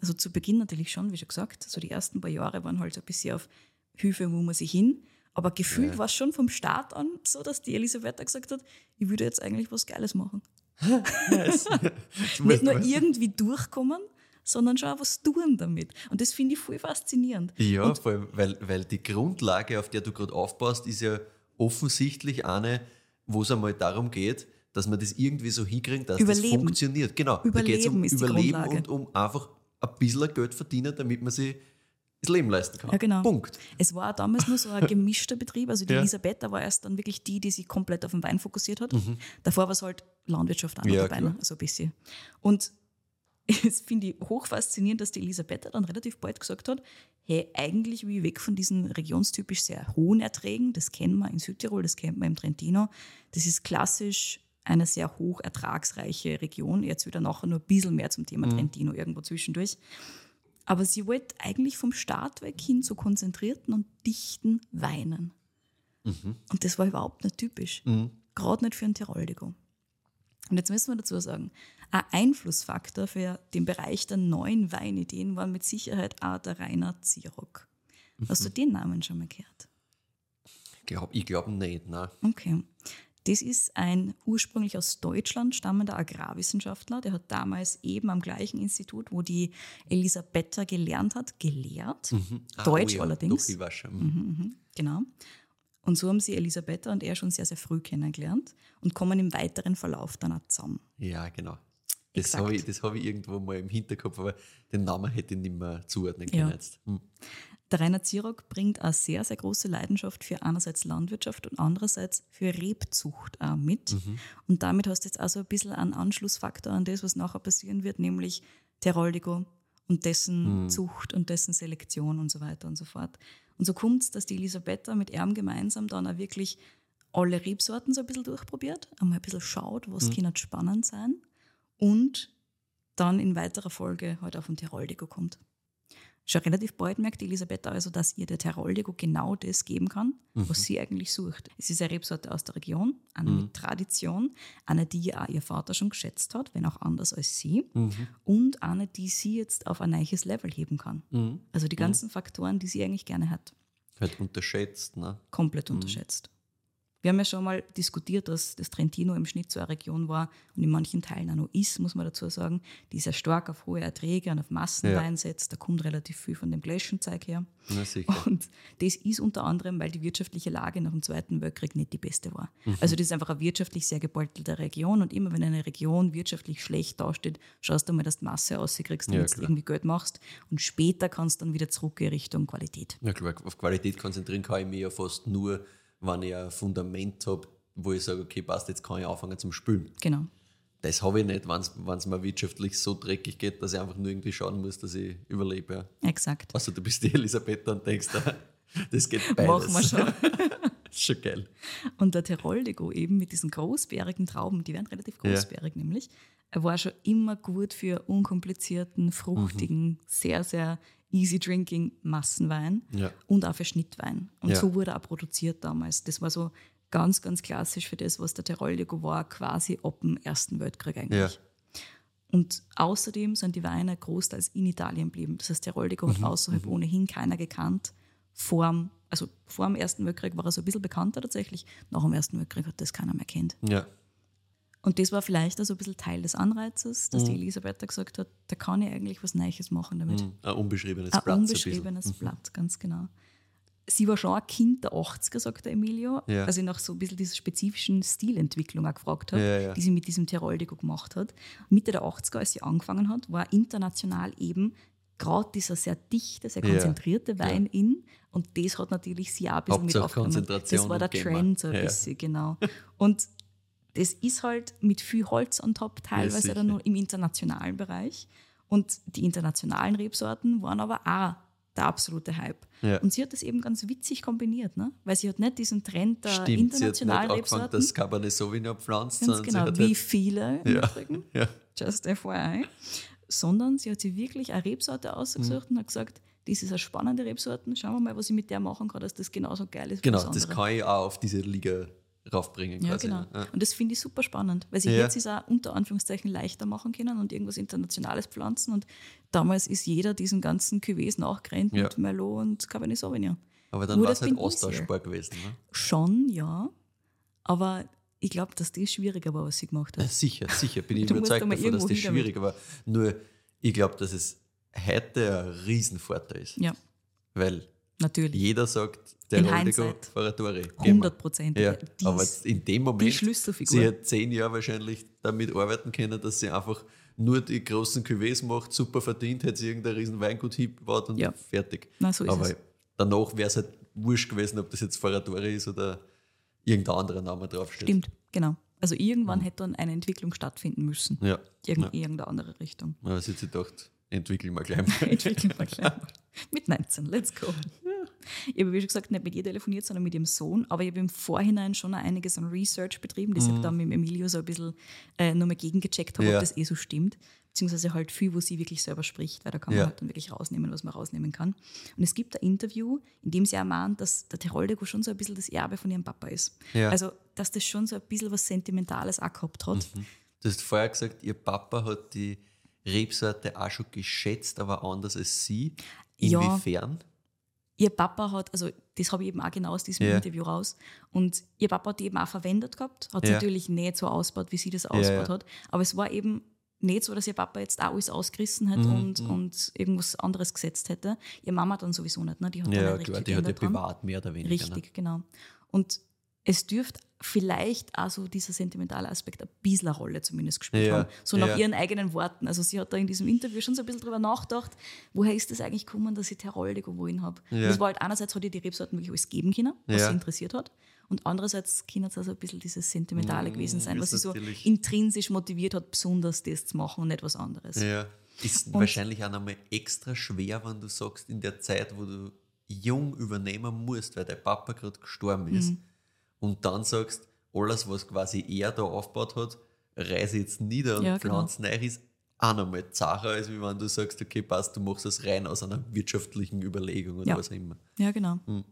Also zu Beginn natürlich schon, wie schon gesagt, so die ersten paar Jahre waren halt so ein bisschen auf Hilfe, wo man sich hin. Aber gefühlt war es schon vom Start an so, dass die Elisabetta gesagt hat, ich würde jetzt eigentlich was Geiles machen. [LAUGHS] [LAUGHS] Nicht nur irgendwie durchkommen, sondern schon auch was tun damit. Und das finde ich voll faszinierend. Ja, vor allem, weil, weil die Grundlage, auf der du gerade aufbaust, ist ja offensichtlich eine, wo es einmal darum geht, dass man das irgendwie so hinkriegt, dass das Überleben. funktioniert. Genau, da geht es um Überleben Überleben und um einfach ein bisschen Geld verdienen, damit man sich das Leben leisten kann. Ja, genau. Punkt. Es war damals nur so ein [LAUGHS] gemischter Betrieb. Also die Ja. Elisabetta war erst dann wirklich die, die sich komplett auf den Wein fokussiert hat. Davor war es halt Landwirtschaft auch noch Mhm. Ja, dabei, klar. ne? so ein bisschen. Und [LAUGHS] es finde ich hochfaszinierend, dass die Elisabetta dann relativ bald gesagt hat, hey, eigentlich ich weg von diesen regionstypisch sehr hohen Erträgen, das kennen wir in Südtirol, das kennt man im Trentino. Das ist klassisch eine sehr hoch ertragsreiche Region. Jetzt wieder nachher nur ein bisschen mehr zum Mhm. Thema Trentino irgendwo zwischendurch. Aber sie wollte eigentlich vom Start weg hin zu konzentrierten und dichten Weinen. Und das war überhaupt nicht typisch. Gerade nicht für ein Tiroldigo. Und jetzt müssen wir dazu sagen, ein Einflussfaktor für den Bereich der neuen Weinideen war mit Sicherheit auch der Rainer Zierock. Hast du den Namen schon mal gehört? Ich glaube nicht. Nein. Okay. Das ist ein ursprünglich aus Deutschland stammender Agrarwissenschaftler, der hat damals eben am gleichen Institut, wo die Elisabetta gelernt hat, gelehrt. Ah, Deutsch oh ja, allerdings. Schon. Mhm. Genau. Und so haben sie Elisabetta und er schon sehr, sehr früh kennengelernt und kommen im weiteren Verlauf dann auch zusammen. Ja, genau. Das habe ich, das hab ich irgendwo mal im Hinterkopf, aber den Namen hätte ich nicht mehr zuordnen Ja. können jetzt. Hm. Der Rainer Zirock bringt eine sehr, sehr große Leidenschaft für einerseits Landwirtschaft und andererseits für Rebzucht auch mit. Und damit hast du jetzt also ein bisschen einen Anschlussfaktor an das, was nachher passieren wird, nämlich Teroldigo und dessen Zucht und dessen Selektion und so weiter und so fort. Und so kommt es, dass die Elisabetta mit ihm gemeinsam dann auch wirklich alle Rebsorten so ein bisschen durchprobiert, einmal ein bisschen schaut, was kann spannend sein und dann in weiterer Folge halt auf den Teroldigo kommt. Schon relativ bald merkt die Elisabetta also, dass ihr der Teroldigo genau das geben kann, was sie eigentlich sucht. Es ist eine Rebsorte aus der Region, eine mit Tradition, eine, die auch ihr Vater schon geschätzt hat, wenn auch anders als sie, und eine, die sie jetzt auf ein neues Level heben kann. Also die ganzen Faktoren, die sie eigentlich gerne hat, Halt unterschätzt. Ne? komplett unterschätzt. Wir haben ja schon mal diskutiert, dass das Trentino im Schnitt so eine Region war und in manchen Teilen auch noch ist, muss man dazu sagen, die sehr stark auf hohe Erträge und auf Massenwein Ja. setzt. Da kommt relativ viel von dem Gläschenzeug her. Na sicher. Und das ist unter anderem, weil die wirtschaftliche Lage nach dem Zweiten Weltkrieg nicht die beste war. Mhm. Also das ist einfach eine wirtschaftlich sehr gebeutelte Region und immer wenn eine Region wirtschaftlich schlecht dasteht, schaust du mal, dass du Masse rauskriegst, damit Ja, du irgendwie Geld machst und später kannst du dann wieder zurückgehen Richtung Qualität. Ja klar, auf Qualität konzentrieren kann ich mich ja fast nur, wenn ich ein Fundament habe, wo ich sage, okay, passt, jetzt kann ich anfangen zum Spülen. Genau. Das habe ich nicht, wenn es mir wirtschaftlich so dreckig geht, dass ich einfach nur irgendwie schauen muss, dass ich überlebe. Ja. Exakt. Also du bist die Elisabeth und denkst, ah, das geht [LAUGHS] beides. Machen wir schon. [LAUGHS] ist schon geil. Und der Teroldego eben mit diesen großbärigen Trauben, die werden relativ großbärig nämlich, er war schon immer gut für unkomplizierten, fruchtigen, sehr, sehr easy drinking Massenwein Ja. und auch für Schnittwein. Und Ja. so wurde er auch produziert damals. Das war so ganz, ganz klassisch für das, was der Teroldego war, quasi ab dem Ersten Weltkrieg eigentlich. Ja. Und außerdem sind die Weine großteils in Italien geblieben. Das heißt, Teroldego hat außerhalb ohnehin keiner gekannt. Vor dem, also vor dem Ersten Weltkrieg war er so ein bisschen bekannter tatsächlich. Nach dem Ersten Weltkrieg hat das keiner mehr kennt. Ja. Und das war vielleicht also ein bisschen Teil des Anreizes, dass die Elisabeth da gesagt hat, da kann ich eigentlich was Neues machen damit. Ein unbeschriebenes Ein Blatt. so ein unbeschriebenes bisschen. Blatt, ganz genau. Sie war schon ein Kind der 80er, sagt der Emilio, Ja. als ich nach so ein bisschen dieser spezifischen Stilentwicklung auch gefragt habe, Ja, ja. die sie mit diesem Teroldego gemacht hat. Mitte der 80er, als sie angefangen hat, war international eben gerade dieser sehr dichte, sehr Ja. konzentrierte Wein in. Und das hat natürlich sie auch ein bisschen mit Hauptsache aufgenommen. Konzentration Das war der. Trend so ein Ja. bisschen, genau. Und das ist halt mit viel Holz on top, teilweise dann nur im internationalen Bereich. Und die internationalen Rebsorten waren aber auch der absolute Hype. Ja. Und sie hat das eben ganz witzig kombiniert, ne? weil sie hat nicht diesen Trend der Stimmt, sie hat internationalen Rebsorten, das Cabernet Sauvignon pflanzt, sondern genau, wie halt, viele Ja. Übrigen, ja, just FYI, sondern sie hat sich wirklich eine Rebsorte ausgesucht Mhm. und hat gesagt, das ist eine spannende Rebsorte, schauen wir mal, was ich mit der machen kann, dass das genauso geil ist genau, das kann ich auch auf diese Liga raufbringen. Ja, quasi, genau. ne? Ja. Und das finde ich super spannend, weil sie Ja. jetzt ist auch unter Anführungszeichen leichter machen können und irgendwas Internationales pflanzen. Und damals ist jeder diesen ganzen Cuvées nachgerannt Ja. mit Merlot und Cabernet Sauvignon. Aber dann war es halt austauschbar gewesen. Ne? Schon, ja. Aber ich glaube, dass das schwieriger war, was sie gemacht hat. sicher, sicher bin [LAUGHS] ich überzeugt davon, dass das hin damit. schwierig war. Nur, ich glaube, dass es heute ein Riesenvorteil ist. Ja, Weil natürlich. jeder sagt, der Roldigo. Faratore. 100 Prozent. Ja, aber in dem Moment, sie hat zehn Jahre wahrscheinlich damit arbeiten können, dass sie einfach nur die großen Cuvées macht, super verdient, hat sie irgendein riesen Weingut hingebaut und Ja. fertig. Na, so ist aber es. danach wäre es halt wurscht gewesen, ob das jetzt Faratore ist oder irgendein anderer Name draufsteht. Stimmt, genau. Also irgendwann hätte dann eine Entwicklung stattfinden müssen. Ja. Irgend, ja. Irgendeine andere Richtung. Aber sie hat sich gedacht, entwickeln wir gleich [LAUGHS] mal. Entwickeln wir gleich mal. Mit 19, let's go. Ich habe, wie schon gesagt, nicht mit ihr telefoniert, sondern mit ihrem Sohn. Aber ich habe im Vorhinein schon einiges an Research betrieben, das ich dann mit Emilio so ein bisschen äh, nochmal gegengecheckt habe, Mhm. Ja. ob das eh so stimmt. Beziehungsweise halt viel, wo sie wirklich selber spricht, weil da kann man Ja. halt dann wirklich rausnehmen, was man rausnehmen kann. Und es gibt ein Interview, in dem sie auch mahnt, dass der Teroldego schon so ein bisschen das Erbe von ihrem Papa ist. Ja. Also, dass das schon so ein bisschen was Sentimentales auch gehabt hat. Du hast vorher gesagt, ihr Papa hat die Rebsorte auch schon geschätzt, aber anders als sie. Ja. Ihr Papa hat, also das habe ich eben auch genau aus diesem Ja. Interview raus, und ihr Papa hat die eben auch verwendet gehabt, hat Ja. natürlich nicht so ausgebaut, wie sie das ausgebaut ja. hat, aber es war eben nicht so, dass ihr Papa jetzt auch alles ausgerissen hat Mhm, und, und irgendwas anderes gesetzt hätte. Ihre Mama dann sowieso nicht, ne? die hat dann Ja, nicht klar, richtig die hat ja privat mehr oder weniger. Richtig, genau. Und es dürfte vielleicht also dieser sentimentale Aspekt ein bisschen eine Rolle zumindest gespielt Ja, haben. So nach ja. ihren eigenen Worten. Also sie hat da in diesem Interview schon so ein bisschen drüber nachgedacht, woher ist das eigentlich gekommen, dass ich Teroldego wohin habe. Ja. Das war halt einerseits hat ihr die Rebsorten wirklich alles geben können, was sie interessiert hat. Und andererseits kann es also ein bisschen dieses Sentimentale gewesen sein, was Mm, sie so intrinsisch motiviert hat, besonders das zu machen und nicht was anderes. Ja. Ist wahrscheinlich auch nochmal extra schwer, wenn du sagst, in der Zeit, wo du jung übernehmen musst, weil dein Papa gerade gestorben ist, Mhm. Und dann sagst, alles, was quasi er da aufgebaut hat, reise jetzt nieder und Ja, genau. pflanz neu, ist auch nochmal zacher, als wie wenn du sagst, okay, passt, du machst das rein aus einer wirtschaftlichen Überlegung oder Ja. was auch immer. Ja, genau. Hm.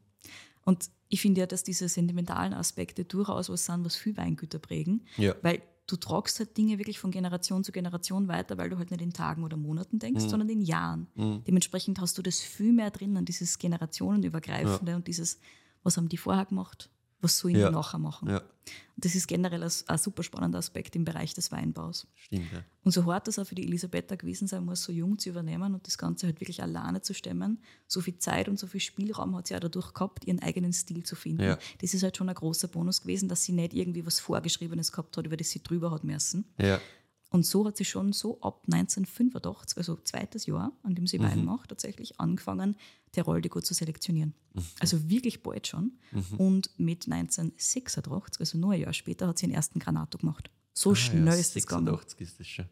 Und ich finde ja, dass diese sentimentalen Aspekte durchaus was sind, was viel Weingüter prägen. Ja. Weil du tragst halt Dinge wirklich von Generation zu Generation weiter, weil du halt nicht in Tagen oder Monaten denkst, Hm. sondern in Jahren. Dementsprechend hast du das viel mehr drinnen, dieses generationenübergreifende und dieses, was haben die vorher gemacht? Was soll ich Ja. nachher machen? Ja, Und das ist generell ein, ein super spannender Aspekt im Bereich des Weinbaus. stimmt. Ja. Und so hart das auch für die Elisabetta gewesen sein muss, so jung zu übernehmen und das Ganze halt wirklich alleine zu stemmen, so viel Zeit und so viel Spielraum hat sie auch dadurch gehabt, ihren eigenen Stil zu finden. Ja. Das ist halt schon ein großer Bonus gewesen, dass sie nicht irgendwie was Vorgeschriebenes gehabt hat, über das sie drüber hat müssen. Ja. Und so hat sie schon so ab 1985, also zweites Jahr, an dem sie Wein macht, tatsächlich angefangen, Teroldigo zu selektionieren. Also wirklich bald schon. Und mit 1986, also nur ein Jahr später, hat sie den ersten Granato gemacht. So Ah, schnell ja, ist das gegangen. 86 ist das schon.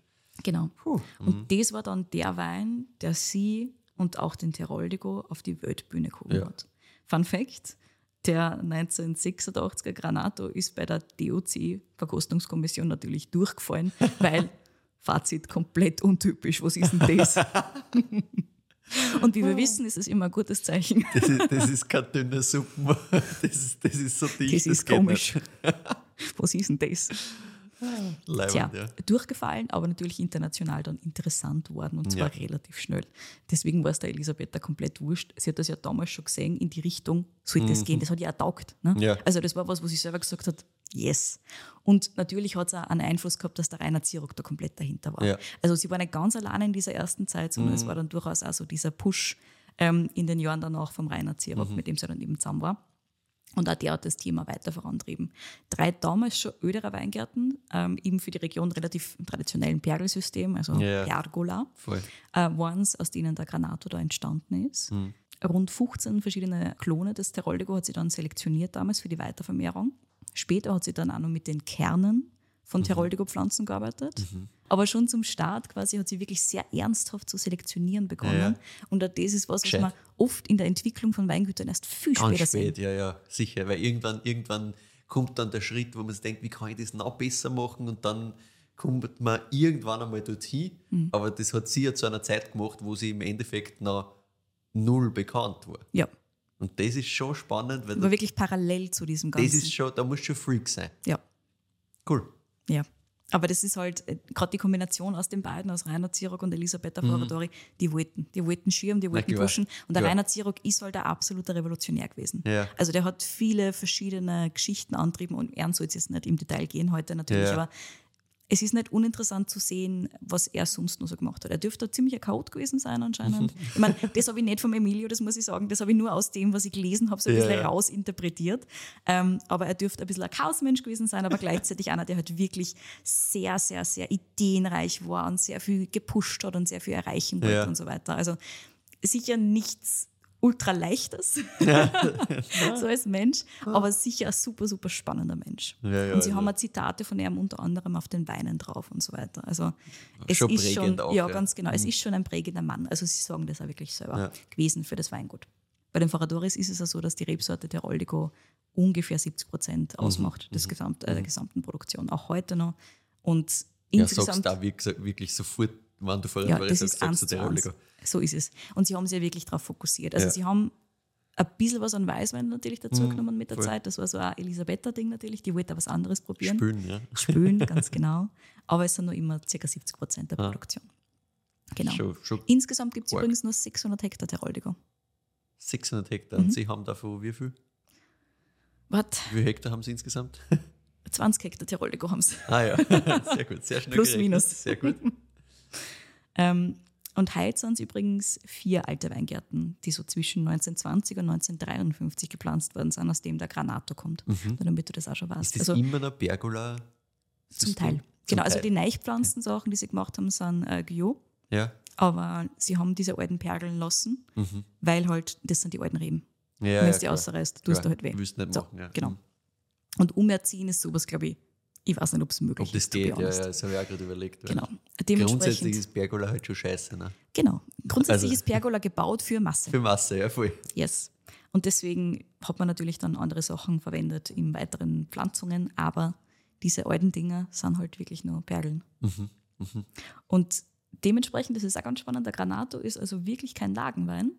Genau. Und das war dann der Wein, der sie und auch den Teroldigo auf die Weltbühne gehoben Ja. hat. Fun Fact: Der 1986er Granato ist bei der DOC-Verkostungskommission natürlich durchgefallen, [LAUGHS] weil Fazit komplett untypisch. Was ist denn das? [LAUGHS] und wie wir wissen, ist es immer ein gutes Zeichen. Das ist, das ist keine dünne Suppe. [LAUGHS] Das ist, das ist so dicht. Das ist geht komisch. nicht. Was ist denn das? Leibend, Tja, ja. durchgefallen, aber natürlich international dann interessant worden und zwar Ja. relativ schnell. Deswegen war es der Elisabetta komplett wurscht. Sie hat das ja damals schon gesehen, in die Richtung, soll das gehen. Das hat ihr auch taugt. Ne? Mhm. Ja. Also das war was, wo sie selber gesagt hat, yes. Und natürlich hat es auch einen Einfluss gehabt, dass der Rainer Zierock da komplett dahinter war. Ja. Also sie war nicht ganz alleine in dieser ersten Zeit, sondern es war dann durchaus auch so dieser Push ähm, in den Jahren danach vom Rainer Zierock, mit dem sie dann eben zusammen war. Und auch der hat das Thema weiter vorantrieben. Drei damals schon öderer Weingärten, ähm, eben für die Region relativ im traditionellen Pergelsystem, also Ja. Pergola, äh, waren es, aus denen der Granato da entstanden ist. Rund 15 verschiedene Klone des Teroldigo hat sie dann selektioniert damals für die Weitervermehrung. Später hat sie dann auch noch mit den Kernen von Teroldigo-Pflanzen gearbeitet. Aber schon zum Start quasi hat sie wirklich sehr ernsthaft zu selektionieren begonnen. Und auch das ist was, was Gescheit. man oft in der Entwicklung von Weingütern erst viel Ganz später spät, sehen. ja, ja, sicher. Weil irgendwann, irgendwann kommt dann der Schritt, wo man sich denkt, wie kann ich das noch besser machen? Und dann kommt man irgendwann einmal dorthin. Mhm. Aber das hat sie ja zu einer Zeit gemacht, wo sie im Endeffekt noch null bekannt war. Ja, Und das ist schon spannend, weil aber wirklich parallel zu diesem Ganzen. das ist schon, da muss schon Freak sein. ja. Cool. Ja. Aber das ist halt gerade die Kombination aus den beiden, aus Rainer Zierock und Elisabetta Ferratori, die wollten. Die wollten schirmen, die wollten pushen. Und der Klar. Rainer Zierock ist halt ein absoluter Revolutionär gewesen. Ja. Also der hat viele verschiedene Geschichten antrieben und er soll jetzt nicht im Detail gehen heute natürlich, Ja. aber es ist nicht uninteressant zu sehen, was er sonst noch so gemacht hat. Er dürfte ein ziemlicher Chaot gewesen sein anscheinend. [LAUGHS] ich meine, das habe ich nicht vom Emilio, das muss ich sagen, das habe ich nur aus dem, was ich gelesen habe, so ein Ja, bisschen ja. rausinterpretiert. Ähm, aber er dürfte ein bisschen ein Chaosmensch gewesen sein, aber gleichzeitig einer, der halt wirklich sehr, sehr, sehr ideenreich war und sehr viel gepusht hat und sehr viel erreichen wollte Ja. und so weiter. Also sicher nichts ultra leichtes, [LAUGHS] so als Mensch, aber sicher ein super, super spannender Mensch. Ja, ja, und sie ja. haben auch Zitate von ihm unter anderem auf den Weinen drauf und so weiter. Also es Schon ist schon, auch, ja, ja. ganz genau, es ist schon ein prägender Mann. Also sie sagen das auch wirklich selber Ja. gewesen für das Weingut. Bei den Ferradoris ist es ja so, dass die Rebsorte Teroldigo ungefähr 70 Prozent Mhm. ausmacht des Gesamt, äh, der gesamten Produktion, auch heute noch. Und Ja, sagst insgesamt da wirklich, wirklich sofort, wenn du vorher ja, das ist eins zu eins. So ist es. Und sie haben sich ja wirklich darauf fokussiert. Also Ja. sie haben ein bisschen was an Weißwein natürlich dazu genommen mit der voll. Zeit. Das war so ein Elisabetta-Ding natürlich. Die wollte was anderes probieren. Spülen, ja. Spülen, [LAUGHS] ganz genau. Aber es sind noch immer ca. 70 Prozent der Produktion. Genau. Schon, schon Insgesamt gibt es übrigens nur 600 Hektar Teroldigo. 600 Hektar. Mhm. Und Sie haben davon wie viel? Was? Wie viele Hektar haben Sie insgesamt? [LAUGHS] 20 Hektar Teroldigo haben sie. ah ja, [LAUGHS] sehr gut, sehr schnell Plus, gerechnet. minus. Sehr gut. Ähm, und heute sind es übrigens vier alte Weingärten, die so zwischen 1920 und 1953 gepflanzt worden sind, aus dem der Granato kommt. Nur damit du das auch schon weißt. Mhm. Ist das also immer noch Pergola? zum Teil. Genau, also die Neichpflanzensachen, die sie gemacht haben, sind äh, Guyot. Ja, Aber sie haben diese alten Pergeln lassen, weil halt, das sind die alten Reben. Mhm. ja, Wenn ja es die klar. ausreißt, tust du halt weh. willst nicht so, machen, ja. Genau. Mhm. Und umerziehen ist sowas, glaube ich, ich weiß nicht, ob es möglich Ob das ist. geht, ja, ja, das habe ich auch gerade überlegt. Genau. Grundsätzlich ist Pergola halt schon scheiße. Ne? genau. Grundsätzlich Also- ist Pergola gebaut für Masse. Für Masse, ja, voll. Yes. Und deswegen hat man natürlich dann andere Sachen verwendet in weiteren Pflanzungen, aber diese alten Dinger sind halt wirklich nur Perlen. Mhm, Und dementsprechend, das ist auch ganz spannend, der Granato ist also wirklich kein Lagenwein,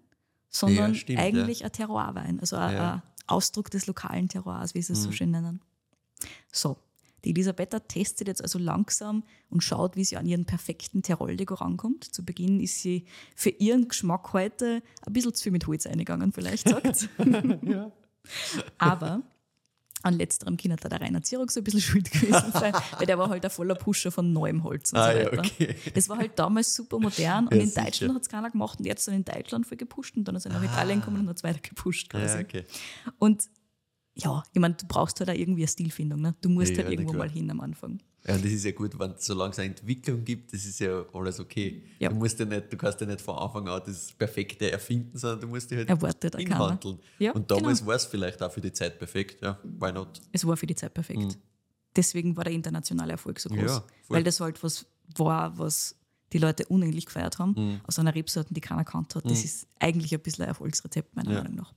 sondern Ja, stimmt, eigentlich ein Terroirwein, also ein, Ja. ein Ausdruck des lokalen Terroirs, wie sie es Mhm. so schön nennen. So, die Elisabetta testet jetzt also langsam und schaut, wie sie an ihren perfekten Teroldigo rankommt. Zu Beginn ist sie für ihren Geschmack heute ein bisschen zu viel mit Holz eingegangen, vielleicht sagt sie. [LAUGHS] Aber An letzterem Kind hat da der Rainer Zierok so ein bisschen schuld gewesen sein, weil der war halt ein voller Pusher von neuem Holz und Ah, so ja, weiter. okay. Das war halt damals super modern und Ja, in sicher. Deutschland hat es keiner gemacht und jetzt dann in Deutschland voll gepusht und dann ist er nach Italien gekommen und hat es weiter gepusht quasi. Ah. Ja, okay. Und ja, ich meine, du brauchst halt auch irgendwie eine Stilfindung. Ne? Du musst Ja, halt na irgendwo mal hin am Anfang. Ja, und das ist ja gut, wenn solange es eine Entwicklung gibt, das ist ja alles okay. Ja. Du musst ja nicht, du kannst ja nicht von Anfang an das Perfekte erfinden, sondern du musst dich halt Erwartet hinwandeln. Ja, und damals genau. war es vielleicht auch für die Zeit perfekt, ja. Why not? Es war für die Zeit perfekt. Deswegen war der internationale Erfolg so groß. Mhm. Ja, weil das halt was war, was die Leute unendlich gefeiert haben, Mhm. aus einer Rebsorte, die keiner kannt hat. Das ist eigentlich ein bisschen ein Erfolgsrezept, meiner Ja. Meinung nach.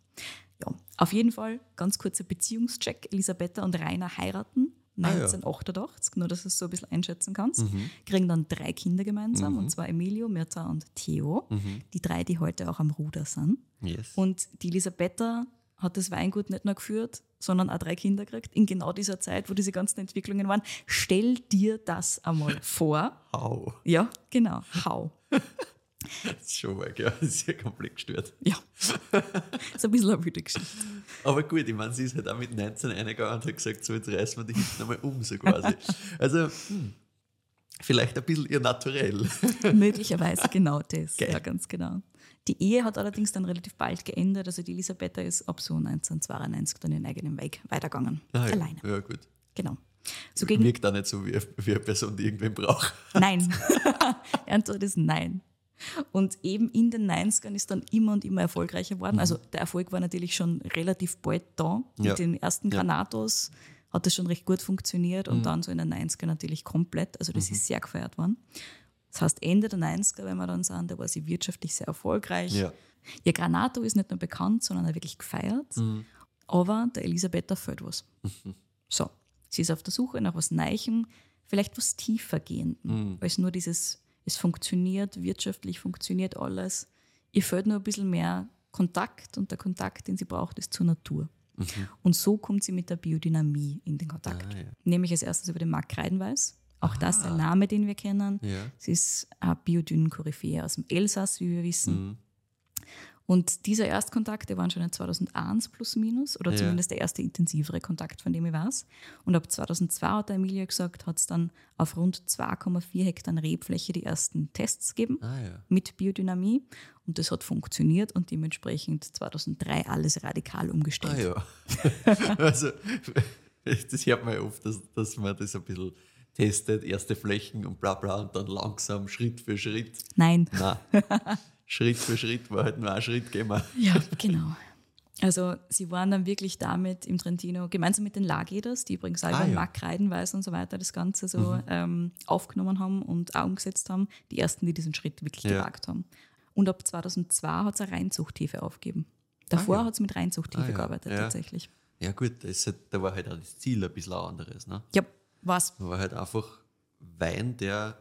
Ja, auf jeden Fall, ganz kurzer Beziehungscheck. Elisabetta und Rainer heiraten Ah, ja. 1988, nur dass du es so ein bisschen einschätzen kannst. Mhm. Kriegen dann drei Kinder gemeinsam, und zwar Emilio, Mirta und Theo. Mhm. Die drei, die heute auch am Ruder sind. Yes. Und die Elisabetta hat das Weingut nicht nur geführt, sondern auch drei Kinder gekriegt in genau dieser Zeit, wo diese ganzen Entwicklungen waren. Stell dir das einmal [LAUGHS] vor. Au. Ja, genau. How? [LAUGHS] Das ist schon weg, ja. [LAUGHS] Das ist ja komplett gestört. Ja. so ein bisschen eine wilde Geschichte. Aber gut, ich meine, sie ist halt auch mit 19 reingegangen und hat gesagt, so jetzt reißen wir die hinten einmal um, so quasi. Also, hm, vielleicht ein bisschen ihr Naturell. [LAUGHS] Möglicherweise genau das. Geil. Ja, ganz genau. Die Ehe hat allerdings dann relativ bald geendet. Also die Elisabetta ist ab so 1992 dann ihren eigenen Weg weitergegangen. Ah, ja. Alleine. Ja, gut. Genau. So gegen Wirkt auch nicht so wie, wie eine Person, die irgendwen braucht. Nein. [LAUGHS] Die Antwort ist nein. Und eben in den 90ern ist dann immer und immer erfolgreicher geworden. Also der Erfolg war natürlich schon relativ bald da. Mit Ja. den ersten Ja. Granatos hat das schon recht gut funktioniert und dann so in den 90ern natürlich komplett. Also das ist sehr gefeiert worden. Das heißt, Ende der 90er, wenn wir dann sagen, da war sie wirtschaftlich sehr erfolgreich. Ja. Ihr Granato ist nicht nur bekannt, sondern auch wirklich gefeiert. Aber der Elisabetta fehlt was. So, sie ist auf der Suche nach was Neichem, vielleicht was tiefergehendem, als nur dieses, es funktioniert, wirtschaftlich funktioniert alles. Ihr fehlt nur ein bisschen mehr Kontakt und der Kontakt, den sie braucht, ist zur Natur. Und so kommt sie mit der Biodynamie in den Kontakt. Ah, ja. Nämlich als erstes über den Markt Kreidenweiß. Auch das der Name, den wir kennen. Ja. Sie ist eine Biodyn-Koryphäe aus dem Elsass, wie wir wissen. Mhm. Und dieser Erstkontakt, der war schon in 2001 plus minus, oder Ja. zumindest der erste intensivere Kontakt, von dem ich weiß. Und ab 2002 hat der Emilia gesagt, hat es dann auf rund 2,4 Hektar Rebfläche die ersten Tests gegeben Ah ja. mit Biodynamie. Und das hat funktioniert und dementsprechend 2003 alles radikal umgestellt. Ah ja. [LAUGHS] also, das hört man ja oft, dass, dass man das ein bisschen testet, erste Flächen und bla bla und dann langsam Schritt für Schritt. Nein. Nein. [LAUGHS] Schritt für Schritt war halt nur ein Schritt gehen wir. Ja, genau. Also sie waren dann wirklich damit im Trentino, gemeinsam mit den Lageders, die übrigens auch Ah, über ja. Mark Reidenweiß und so weiter das Ganze so ähm, aufgenommen haben und auch umgesetzt haben, die ersten, die diesen Schritt wirklich Ja. gewagt haben. Und ab 2002 hat es eine Reinzuchthilfe aufgegeben. Davor Ah, ja. hat es mit Reinzuchthilfe Ah, gearbeitet, tatsächlich. Ja gut, das halt, da war halt auch das Ziel ein bisschen anderes. Ne? Ja, was? Da war halt einfach Wein, der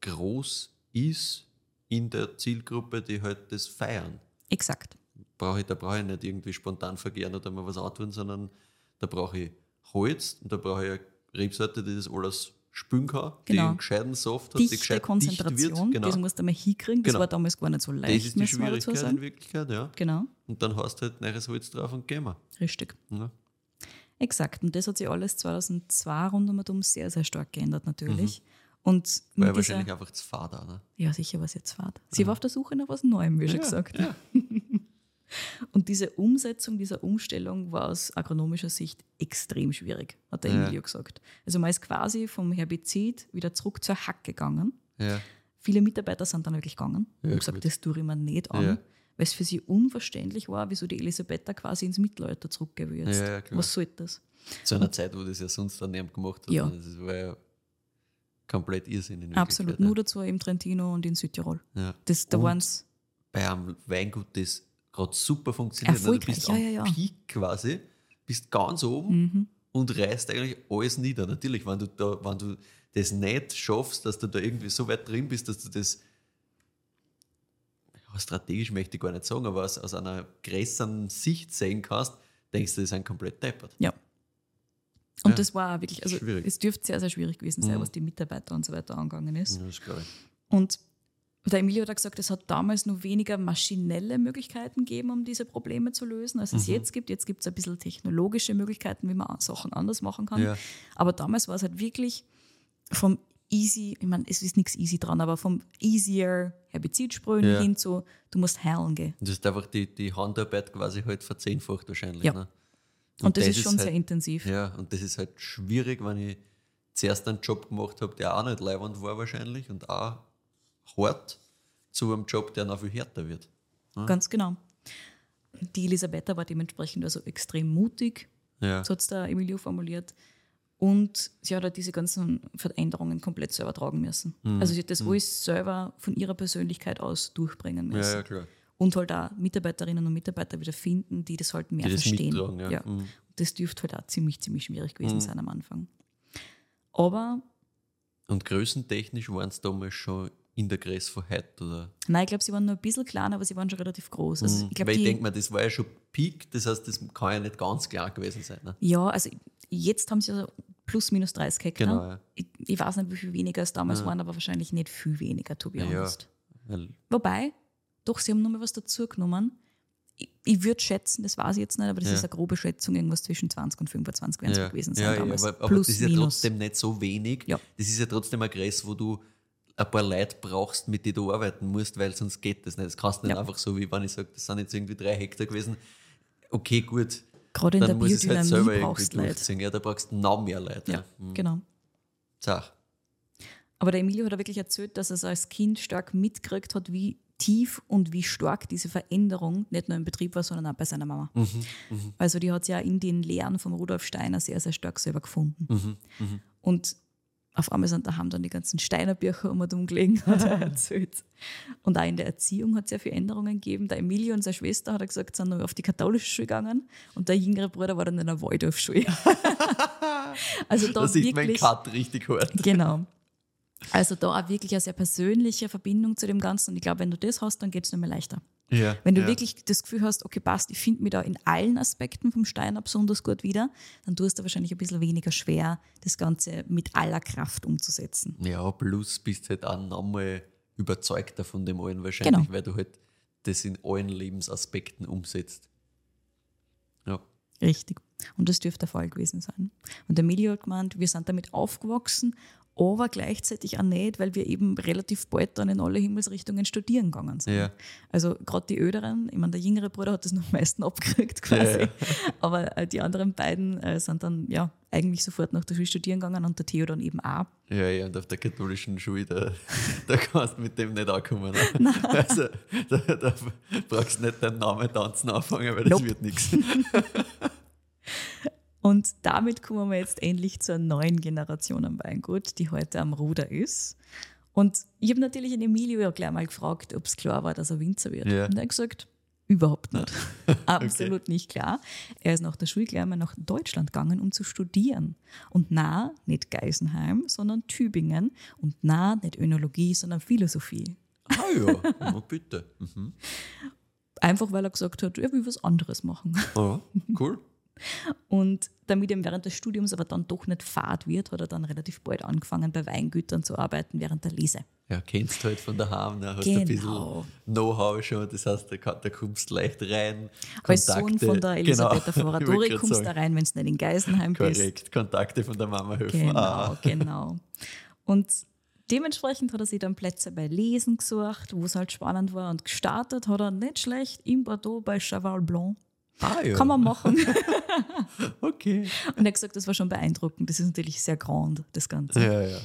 groß ist in der Zielgruppe, die halt das feiern. Exakt. Brauche ich, da brauche ich nicht irgendwie spontan vergehren oder mal was antun, sondern da brauche ich Holz und da brauche ich eine Rebsorte, die das alles spülen kann, die Genau. einen gescheiten Soft hat, die Dichte gescheit Konzentration, dicht wird. Genau. das musst du mal hinkriegen. Das Genau. war damals gar nicht so Das leicht, ist die Schwierigkeit in. Wirklichkeit, ja. Genau, Und dann hast du halt neues Holz drauf und gehen wir. richtig. Ja. Exakt. Und das hat sich alles 2002 rund um sehr, sehr stark geändert natürlich. Und War ja dieser, wahrscheinlich einfach zu fad auch, ne? ja, sicher, was jetzt war. Sie war auf der Suche nach was Neuem, wie schon gesagt. [LAUGHS] Und diese Umsetzung dieser Umstellung war aus agronomischer Sicht extrem schwierig, hat der Ja. Emilio gesagt. Also man ist quasi vom Herbizid wieder zurück zur Hack gegangen. Ja. Viele Mitarbeiter sind dann wirklich gegangen Ja, und gesagt, gut. das tue ich mir nicht an, Ja. weil es für sie unverständlich war, wieso die Elisabetta quasi ins Mittelalter. Ja, ja, klar. Was soll das? Zu einer Zeit, wo das ja sonst dann niemand gemacht hat. Ja. Das war ja komplett Irrsinn in Absolut. Nur dazu im Trentino und in Südtirol. Ja. Das, da waren bei einem Weingut, das gerade super funktioniert. ne? Du bist ja, am ja, ja. Peak quasi, bist ganz oben und reißt eigentlich alles nieder. Natürlich, wenn du, da, wenn du das nicht schaffst, dass du da irgendwie so weit drin bist, dass du das strategisch möchte ich gar nicht sagen, aber aus, aus einer größeren Sicht sehen kannst, denkst du, das sind komplett deppert. Ja. Und Ja, das war wirklich, also schwierig. es dürfte sehr, sehr schwierig gewesen sein, Mhm. was die Mitarbeiter und so weiter angegangen ist. Ja, das glaube ich. Und der Emilio hat auch gesagt, es hat damals nur weniger maschinelle Möglichkeiten gegeben, um diese Probleme zu lösen, als es jetzt gibt. Jetzt gibt es ein bisschen technologische Möglichkeiten, wie man Sachen anders machen kann. Ja. Aber damals war es halt wirklich vom easy, ich meine, es ist nichts easy dran, aber vom easier Herbizidsprühen Ja. hin zu, du musst heilen gehen. Das ist einfach die, die Handarbeit quasi halt verzehnfacht wahrscheinlich. Ja. Ne? Und, das, ist schon halt, sehr intensiv. Ja, und das ist halt schwierig, wenn ich zuerst einen Job gemacht habe, der auch nicht leibend war wahrscheinlich und auch hart, zu einem Job, der noch viel härter wird. Ganz genau. Die Elisabetta war dementsprechend also extrem mutig, Ja. so hat es der Emilio formuliert. Und sie hat halt diese ganzen Veränderungen komplett selber tragen müssen. Mhm. Also sie hat das alles selber von ihrer Persönlichkeit aus durchbringen Ja, müssen. ja, klar. Und halt auch Mitarbeiterinnen und Mitarbeiter wieder finden, die das halt mehr Die das verstehen. mittragen, ja. Mhm. Das dürfte halt auch ziemlich, ziemlich schwierig gewesen sein am Anfang. Aber Und größentechnisch waren es damals schon in der Größe von heute, oder? nein, ich glaube, sie waren nur ein bisschen kleiner, aber sie waren schon relativ groß. Also, ich glaub, Mhm. Weil ich denke mir, das war ja schon Peak, das heißt, das kann ja nicht ganz klar gewesen sein. Ne? Ja, also jetzt haben sie also plus minus 30 Hektar. Genau, ja. ich, ich weiß nicht, wie viel weniger es damals waren, aber wahrscheinlich nicht viel weniger, to be Ja, honest. weil, Wobei, doch, sie haben nochmal was dazugenommen. Ich, ich würde schätzen, das weiß ich jetzt nicht, aber das Ja. ist eine grobe Schätzung, irgendwas zwischen 20 und 25 werden es ja, gewesen sein ja, ja, damals. aber, aber plus das ist ja minus. trotzdem nicht so wenig. Ja. Das ist ja trotzdem eine Größe, wo du ein paar Leute brauchst, mit denen du arbeiten musst, weil sonst geht das nicht. Das kannst du nicht Ja. einfach so, wie wenn ich sage, das sind jetzt irgendwie drei Hektar gewesen. Okay, gut. Gerade in Dann der es halt Biodynamie selber brauchst du Leute. Ja, da brauchst du noch mehr Leute. Ja, Mhm. genau. Sag. Aber der Emilio hat ja wirklich erzählt, dass er es als Kind stark mitgekriegt hat, wie tief und wie stark diese Veränderung nicht nur im Betrieb war, sondern auch bei seiner Mama. Also die hat sie ja in den Lehren von Rudolf Steiner sehr, sehr stark selber gefunden. Und auf einmal sind daheim dann die ganzen Steiner Bücher um und um gelegen, [LAUGHS] hat er erzählt. Und auch in der Erziehung hat es sehr viele Änderungen gegeben. Der Emilio und seine Schwester, hat er gesagt, sind auf die katholische Schule gegangen und der jüngere Bruder war dann in der Waldorfschule. [LAUGHS] also da Da sieht mein wirklich... Cut richtig hart. Genau. Also da auch wirklich eine sehr persönliche Verbindung zu dem Ganzen. Und ich glaube, wenn du das hast, dann geht es nicht mehr leichter. Ja, Wenn du ja. wirklich das Gefühl hast, okay, passt, ich finde mich da in allen Aspekten vom Steiner besonders gut wieder, dann tust du wahrscheinlich ein bisschen weniger schwer, das Ganze mit aller Kraft umzusetzen. Ja, plus bist halt auch nochmal überzeugter von dem allen wahrscheinlich, Genau. weil du halt das in allen Lebensaspekten umsetzt. Ja. Richtig. Und das dürfte der Fall gewesen sein. Und der Emilio hat gemeint, wir sind damit aufgewachsen, aber gleichzeitig auch nicht, weil wir eben relativ bald dann in alle Himmelsrichtungen studieren gegangen sind. Ja. Also gerade die Öderen, ich meine, der jüngere Bruder hat das noch am meisten abgekriegt quasi, Ja, aber äh, die anderen beiden äh, sind dann ja eigentlich sofort nach der Schule studieren gegangen und der Theo dann eben auch. Ja, ja, und auf der katholischen Schule, da, [LAUGHS] da kannst du mit dem nicht ankommen. Ne? [LAUGHS] Also, da, da brauchst du nicht deinen Namen tanzen anfangen, weil das Nope. wird nichts. [LAUGHS] Und damit kommen wir jetzt endlich zur neuen Generation am Weingut, die heute am Ruder ist. Und ich habe natürlich den Emilio ja gleich mal gefragt, ob es klar war, dass er Winzer wird. Ja. Und er hat gesagt, überhaupt nicht. [LAUGHS] Absolut nicht klar. Er ist nach der Schule gleich mal nach Deutschland gegangen, um zu studieren. Und na, nicht Geisenheim, sondern Tübingen. Und na, nicht Önologie, sondern Philosophie. Ah ja, na bitte. Mhm. Einfach weil er gesagt hat, er will was anderes machen. Ja, cool. Und damit ihm während des Studiums aber dann doch nicht fad wird, hat er dann relativ bald angefangen, bei Weingütern zu arbeiten während der Lese. Ja, kennst du halt von daheim, ne? hast ein Genau. bisschen Know-how schon, das heißt, da, da kommst du leicht rein. Als Sohn Kontakte- von der Elisabetta Genau, [LAUGHS] grad kommst du da rein, wenn du nicht in Geisenheim bist. Korrekt, Kontakte von der Mama helfen. Genau, Ah. genau. Und dementsprechend hat er sich dann Plätze bei Lesen gesucht, wo es halt spannend war. Und gestartet hat er nicht schlecht in Bordeaux bei Chaval Blanc. Ah, ja. Kann man machen. [LAUGHS] Okay. Und er hat gesagt, das war schon beeindruckend. Das ist natürlich sehr grand, das Ganze. Ja, ja.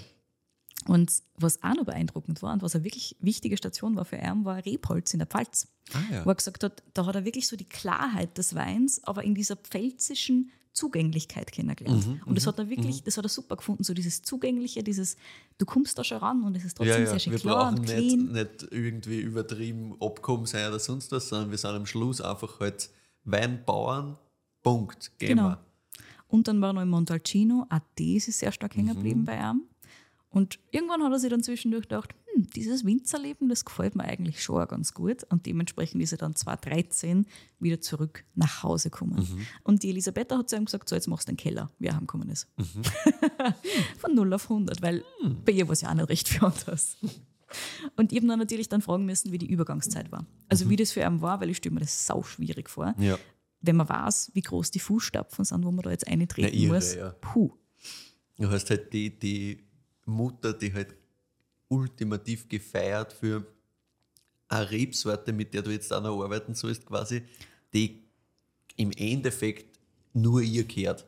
Und was auch noch beeindruckend war und was eine wirklich wichtige Station war für ihn, war Rebholz in der Pfalz. Ah, ja. Wo er gesagt hat, da hat er wirklich so die Klarheit des Weins, aber in dieser pfälzischen Zugänglichkeit kennengelernt. Mhm, und das hat er wirklich, das hat er super gefunden, so dieses Zugängliche, dieses, du kommst da schon ran und es ist trotzdem Ja, ja. sehr schön Wir klar brauchen und nicht, clean. nicht irgendwie übertrieben Abkommen sein oder sonst was, sondern wir sind am Schluss einfach halt Weinbauern. Punkt. Gehen Genau. wir. Und dann war noch in Montalcino, auch das ist sehr stark hängen Mhm. geblieben bei ihm. Und irgendwann hat er sich dann zwischendurch gedacht, hm, dieses Winzerleben, das gefällt mir eigentlich schon auch ganz gut. Und dementsprechend ist er dann 2013 wieder zurück nach Hause gekommen. Mhm. Und die Elisabetta hat zu ihm gesagt, so jetzt machst du den Keller, wie er heimgekommen ist. Mhm. [LAUGHS] Von 0 auf 100, weil bei ihr war es ja auch nicht recht viel [LAUGHS] anders. Und ich habe dann natürlich dann fragen müssen, wie die Übergangszeit war. Also wie das für ihn war, weil ich stelle mir das sau schwierig vor. Ja. Wenn man weiß, wie groß die Fußstapfen sind, wo man da jetzt eintreten Na, irre, muss. ja. Puh. Du hast halt die, die Mutter, die halt ultimativ gefeiert für eine Rebsorte, mit der du jetzt auch noch arbeiten sollst, quasi, die im Endeffekt nur ihr gehört.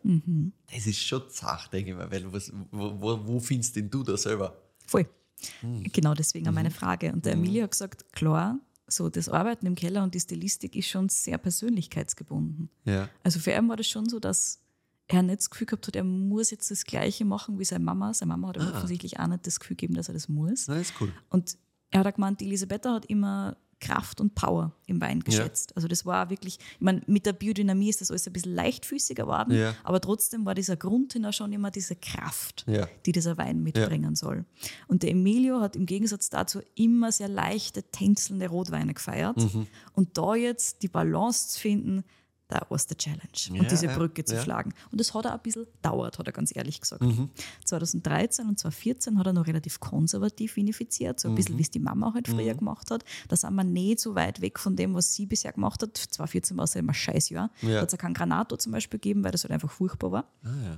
Das ist schon zart, denke ich mal, weil was, wo, wo, wo findest denn du da selber? Voll. Hm. Genau deswegen auch meine Mhm. Frage. Und der Emilio hat gesagt, klar, so das Arbeiten im Keller und die Stilistik ist schon sehr persönlichkeitsgebunden. Ja. Also für ihn war das schon so, dass er nicht das Gefühl gehabt hat, er muss jetzt das Gleiche machen wie seine Mama. Seine Mama hat Ah. ihm offensichtlich auch nicht das Gefühl gegeben, dass er das muss. Na, ist cool. Und er hat auch gemeint, die Elisabetta hat immer Kraft und Power im Wein geschätzt. Also das war wirklich, ich meine, mit der Biodynamie ist das alles ein bisschen leichtfüßiger geworden, Ja. aber trotzdem war dieser Grundtenor schon immer diese Kraft, Ja. die dieser Wein mitbringen soll. Und der Emilio hat im Gegensatz dazu immer sehr leichte, tänzelnde Rotweine gefeiert. Mhm. Und da jetzt die Balance zu finden, da war the Challenge. Ja, und diese ja, Brücke zu ja. schlagen. Und das hat er ein bisschen dauert, hat er ganz ehrlich gesagt. Mhm. 2013 und 2014 hat er noch relativ konservativ vinifiziert, so ein Mhm. bisschen wie es die Mama halt früher gemacht hat. Da sind wir nicht so weit weg von dem, was sie bisher gemacht hat. 2014 war es ja immer ein Scheißjahr. Ja. Da hat es ja kein Granato zum Beispiel gegeben, weil das halt einfach furchtbar war. Ah.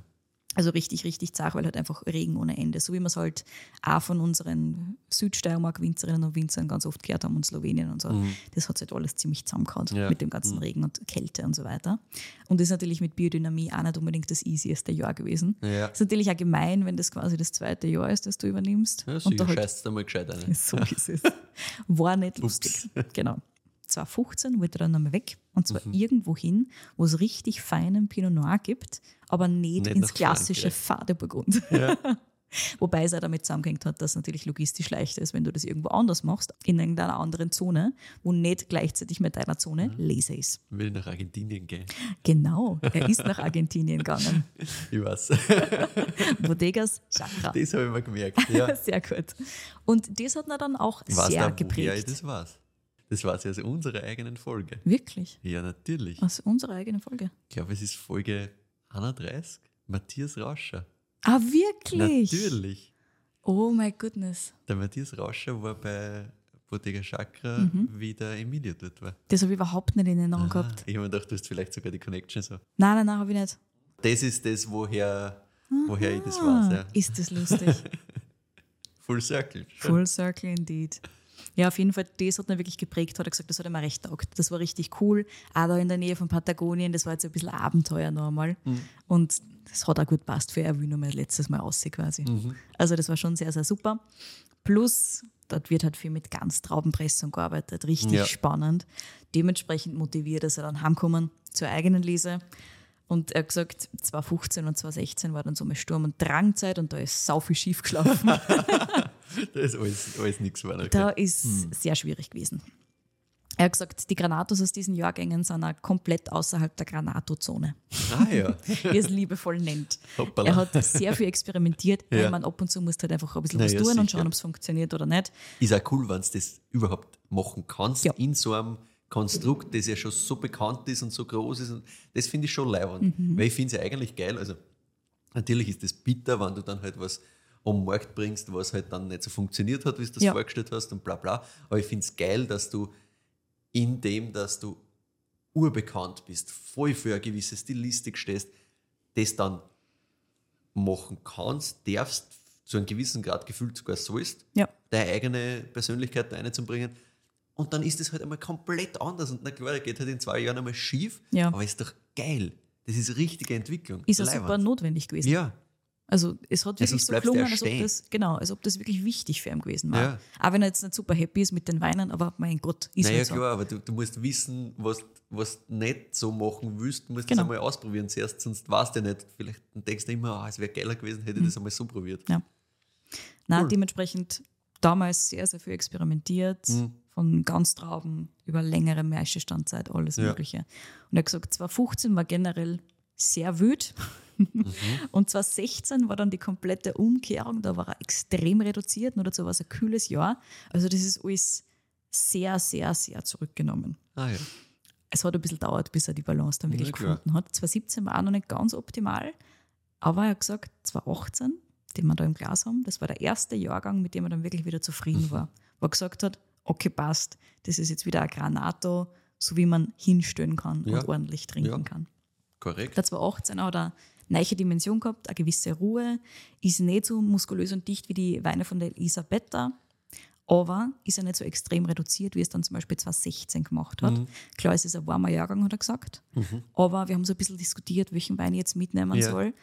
Also richtig, richtig zart, weil halt einfach Regen ohne Ende. So wie wir es halt auch von unseren Südsteiermark-Winzerinnen und Winzern ganz oft gehört haben und Slowenien und so. Das hat halt alles ziemlich zusammengehauen Ja. mit dem ganzen Regen und Kälte und so weiter. Und das ist natürlich mit Biodynamie auch nicht unbedingt das easieste Jahr gewesen. Ja. Ist natürlich auch gemein, wenn das quasi das zweite Jahr ist, das du übernimmst. Ja, und da halt scheißt einmal gescheit ein. [LAUGHS] so ist es. War nicht lustig. Genau. 2015 wollte er dann nochmal weg. Und zwar Mhm. irgendwo hin, wo es richtig feinen Pinot Noir gibt, aber nicht, Nicht ins klassische. Fadeburgund. [LAUGHS] Wobei es auch damit zusammengehängt hat, dass es natürlich logistisch leichter ist, wenn du das irgendwo anders machst, in irgendeiner anderen Zone, wo nicht gleichzeitig mit deiner Zone Mhm. Laser ist. Will nach Argentinien gehen. Genau, er ist nach [LAUGHS] Argentinien gegangen. Ich weiß. [LAUGHS] Bodegas Chakra. Das habe ich mir gemerkt. Ja. Sehr gut. Und das hat ihn dann auch weiß sehr da, geprägt. das weiß. Das war aus unserer eigenen Folge. Wirklich? Ja, natürlich. Aus unserer eigenen Folge. Ich glaube, es ist Folge 31. Matthias Rauscher. Ah, wirklich? Natürlich. Oh my goodness. Der Matthias Rauscher war bei Bottega Chakra, Mhm. wie der Emilio dort war. Das habe ich überhaupt nicht in Erinnerung Ah, gehabt. ich habe mir gedacht, du hast vielleicht sogar die Connection so. Nein, nein, nein, habe ich nicht. Das ist das, woher, woher ich das weiß. Ja. Ist das lustig. [LAUGHS] Full Circle. schon. Full circle indeed. Ja, auf jeden Fall, das hat mir wirklich geprägt, hat er gesagt, das hat ihm auch recht taugt. Das war richtig cool. Auch da in der Nähe von Patagonien, das war jetzt ein bisschen Abenteuer nochmal. Und das hat auch gut passt für er will nur mal letztes Mal aussehen quasi. Also das war schon sehr, sehr super. Plus, dort wird halt viel mit Ganztraubenpressung gearbeitet, richtig Ja. spannend. Dementsprechend motiviert ist er dann heimgekommen zur eigenen Lese. Und er hat gesagt, 2015 und 2016 war dann so mal Sturm- und Drangzeit und da ist sau viel schief gelaufen. [LAUGHS] [LAUGHS] Da ist alles, alles nichts geworden. Da ist sehr schwierig gewesen. Er hat gesagt, die Granatos aus diesen Jahrgängen sind auch komplett außerhalb der Granatozone, Ah ja. [LAUGHS] wie er es liebevoll nennt. Hoppala. Er hat sehr viel experimentiert. Ja. Meine, ab und zu musst halt einfach ein bisschen Na was tun und sicher. schauen, ob es funktioniert oder nicht. Ist auch cool, wenn du das überhaupt machen kannst, Ja. in so einem Konstrukt, das ja schon so bekannt ist und so groß ist. Und das finde ich schon leibend. Mhm. Weil ich finde es ja eigentlich geil. Also, natürlich ist das bitter, wenn du dann halt was am Markt bringst, was halt dann nicht so funktioniert hat, wie du das Ja. vorgestellt hast und bla bla. Aber ich finde es geil, dass du in dem, dass du urbekannt bist, voll für eine gewisse Stilistik stehst, das dann machen kannst, darfst, zu einem gewissen Grad gefühlt sogar sollst, Ja. deine eigene Persönlichkeit da reinzubringen. Und dann ist es halt einmal komplett anders. Und na klar, geht halt in zwei Jahren einmal schief, Ja. aber ist doch geil. Das ist richtige Entwicklung. Ist ja Leibend. super notwendig gewesen. Ja, Also es hat Ja, wirklich sonst so gelungen, ja als ob, das, genau, als ob das wirklich wichtig für ihn gewesen war. Ja. Auch wenn er jetzt nicht super happy ist mit den Weinen, aber mein Gott, ist naja, halt so. klar, aber du, du musst wissen, was, was du nicht so machen willst, du musst Genau. das einmal ausprobieren zuerst, sonst weißt du nicht. Vielleicht denkst du immer, ah, es wäre geiler gewesen, hätte ich das einmal so probiert. Ja. Na, Cool. dementsprechend damals sehr, sehr viel experimentiert, Mhm. von Ganztrauben über längere Maischestandzeit, alles Ja. Mögliche. Und er hat gesagt, 2015 war generell sehr wüt. Mhm. Und 2016 war dann die komplette Umkehrung, da war er extrem reduziert, nur dazu war es ein kühles Jahr. Also das ist alles sehr, sehr, sehr zurückgenommen. Ah ja. Es hat ein bisschen gedauert, bis er die Balance dann wirklich Ja, klar. gefunden hat. 2017 war auch noch nicht ganz optimal, aber er hat gesagt, 2018 den wir da im Glas haben. Das war der erste Jahrgang, mit dem er dann wirklich wieder zufrieden war. Wo er gesagt hat, okay, passt, das ist jetzt wieder ein Granato, so wie man hinstellen kann Ja. und ordentlich trinken Ja. kann. Korrekt. Der 218 hat eine neue Dimension gehabt, eine gewisse Ruhe, ist nicht so muskulös und dicht wie die Weine von der Elisabetta, aber ist er nicht so extrem reduziert, wie es dann zum Beispiel 2016 gemacht hat. Mhm. Klar, es ist ein warmer Jahrgang, hat er gesagt, aber wir haben so ein bisschen diskutiert, welchen Wein ich jetzt mitnehmen Ja. soll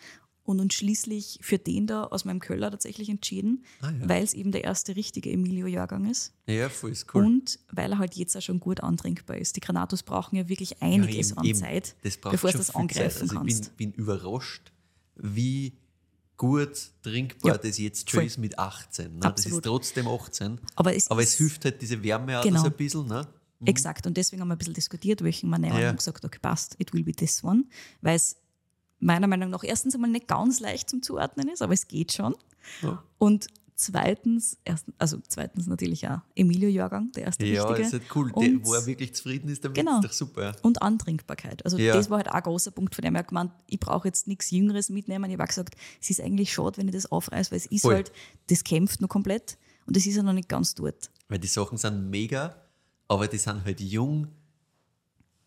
und uns schließlich für den da aus meinem Keller tatsächlich entschieden, Ah, ja. weil es eben der erste richtige Emilio-Jahrgang ist. Ja, voll ist cool. Und weil er halt jetzt auch schon gut antrinkbar ist. Die Granatos brauchen ja wirklich einiges Ja, eben, an eben. Zeit, bevor du das angreifen. Also kannst. Ich bin, bin überrascht, wie gut trinkbar Ja, das jetzt schon voll. ist mit 18. Ne? Das ist trotzdem 18. Aber es Aber es hilft halt diese Wärme auch Genau. so ein bisschen. Ne? Exakt, und deswegen haben wir ein bisschen diskutiert, welchen wir nehmen Ja. und gesagt, okay, passt, it will be this one, weil es meiner Meinung nach erstens einmal nicht ganz leicht zum Zuordnen ist, aber es geht schon. Ja. Und zweitens, erst, also zweitens natürlich auch Emilio-Jahrgang, der erste Ja, richtige. ist halt cool. Und, Der, wo er wirklich zufrieden ist, damit Genau. ist doch super. und Antrinkbarkeit. Also Ja. das war halt auch ein großer Punkt, von dem er gemeint, ich brauche jetzt nichts Jüngeres mitnehmen. Ich habe gesagt, es ist eigentlich schade, wenn ich das aufreiße, weil es ist Voll. halt, das kämpft noch komplett und es ist ja noch nicht ganz dort. Weil die Sachen sind mega, aber die sind halt jung.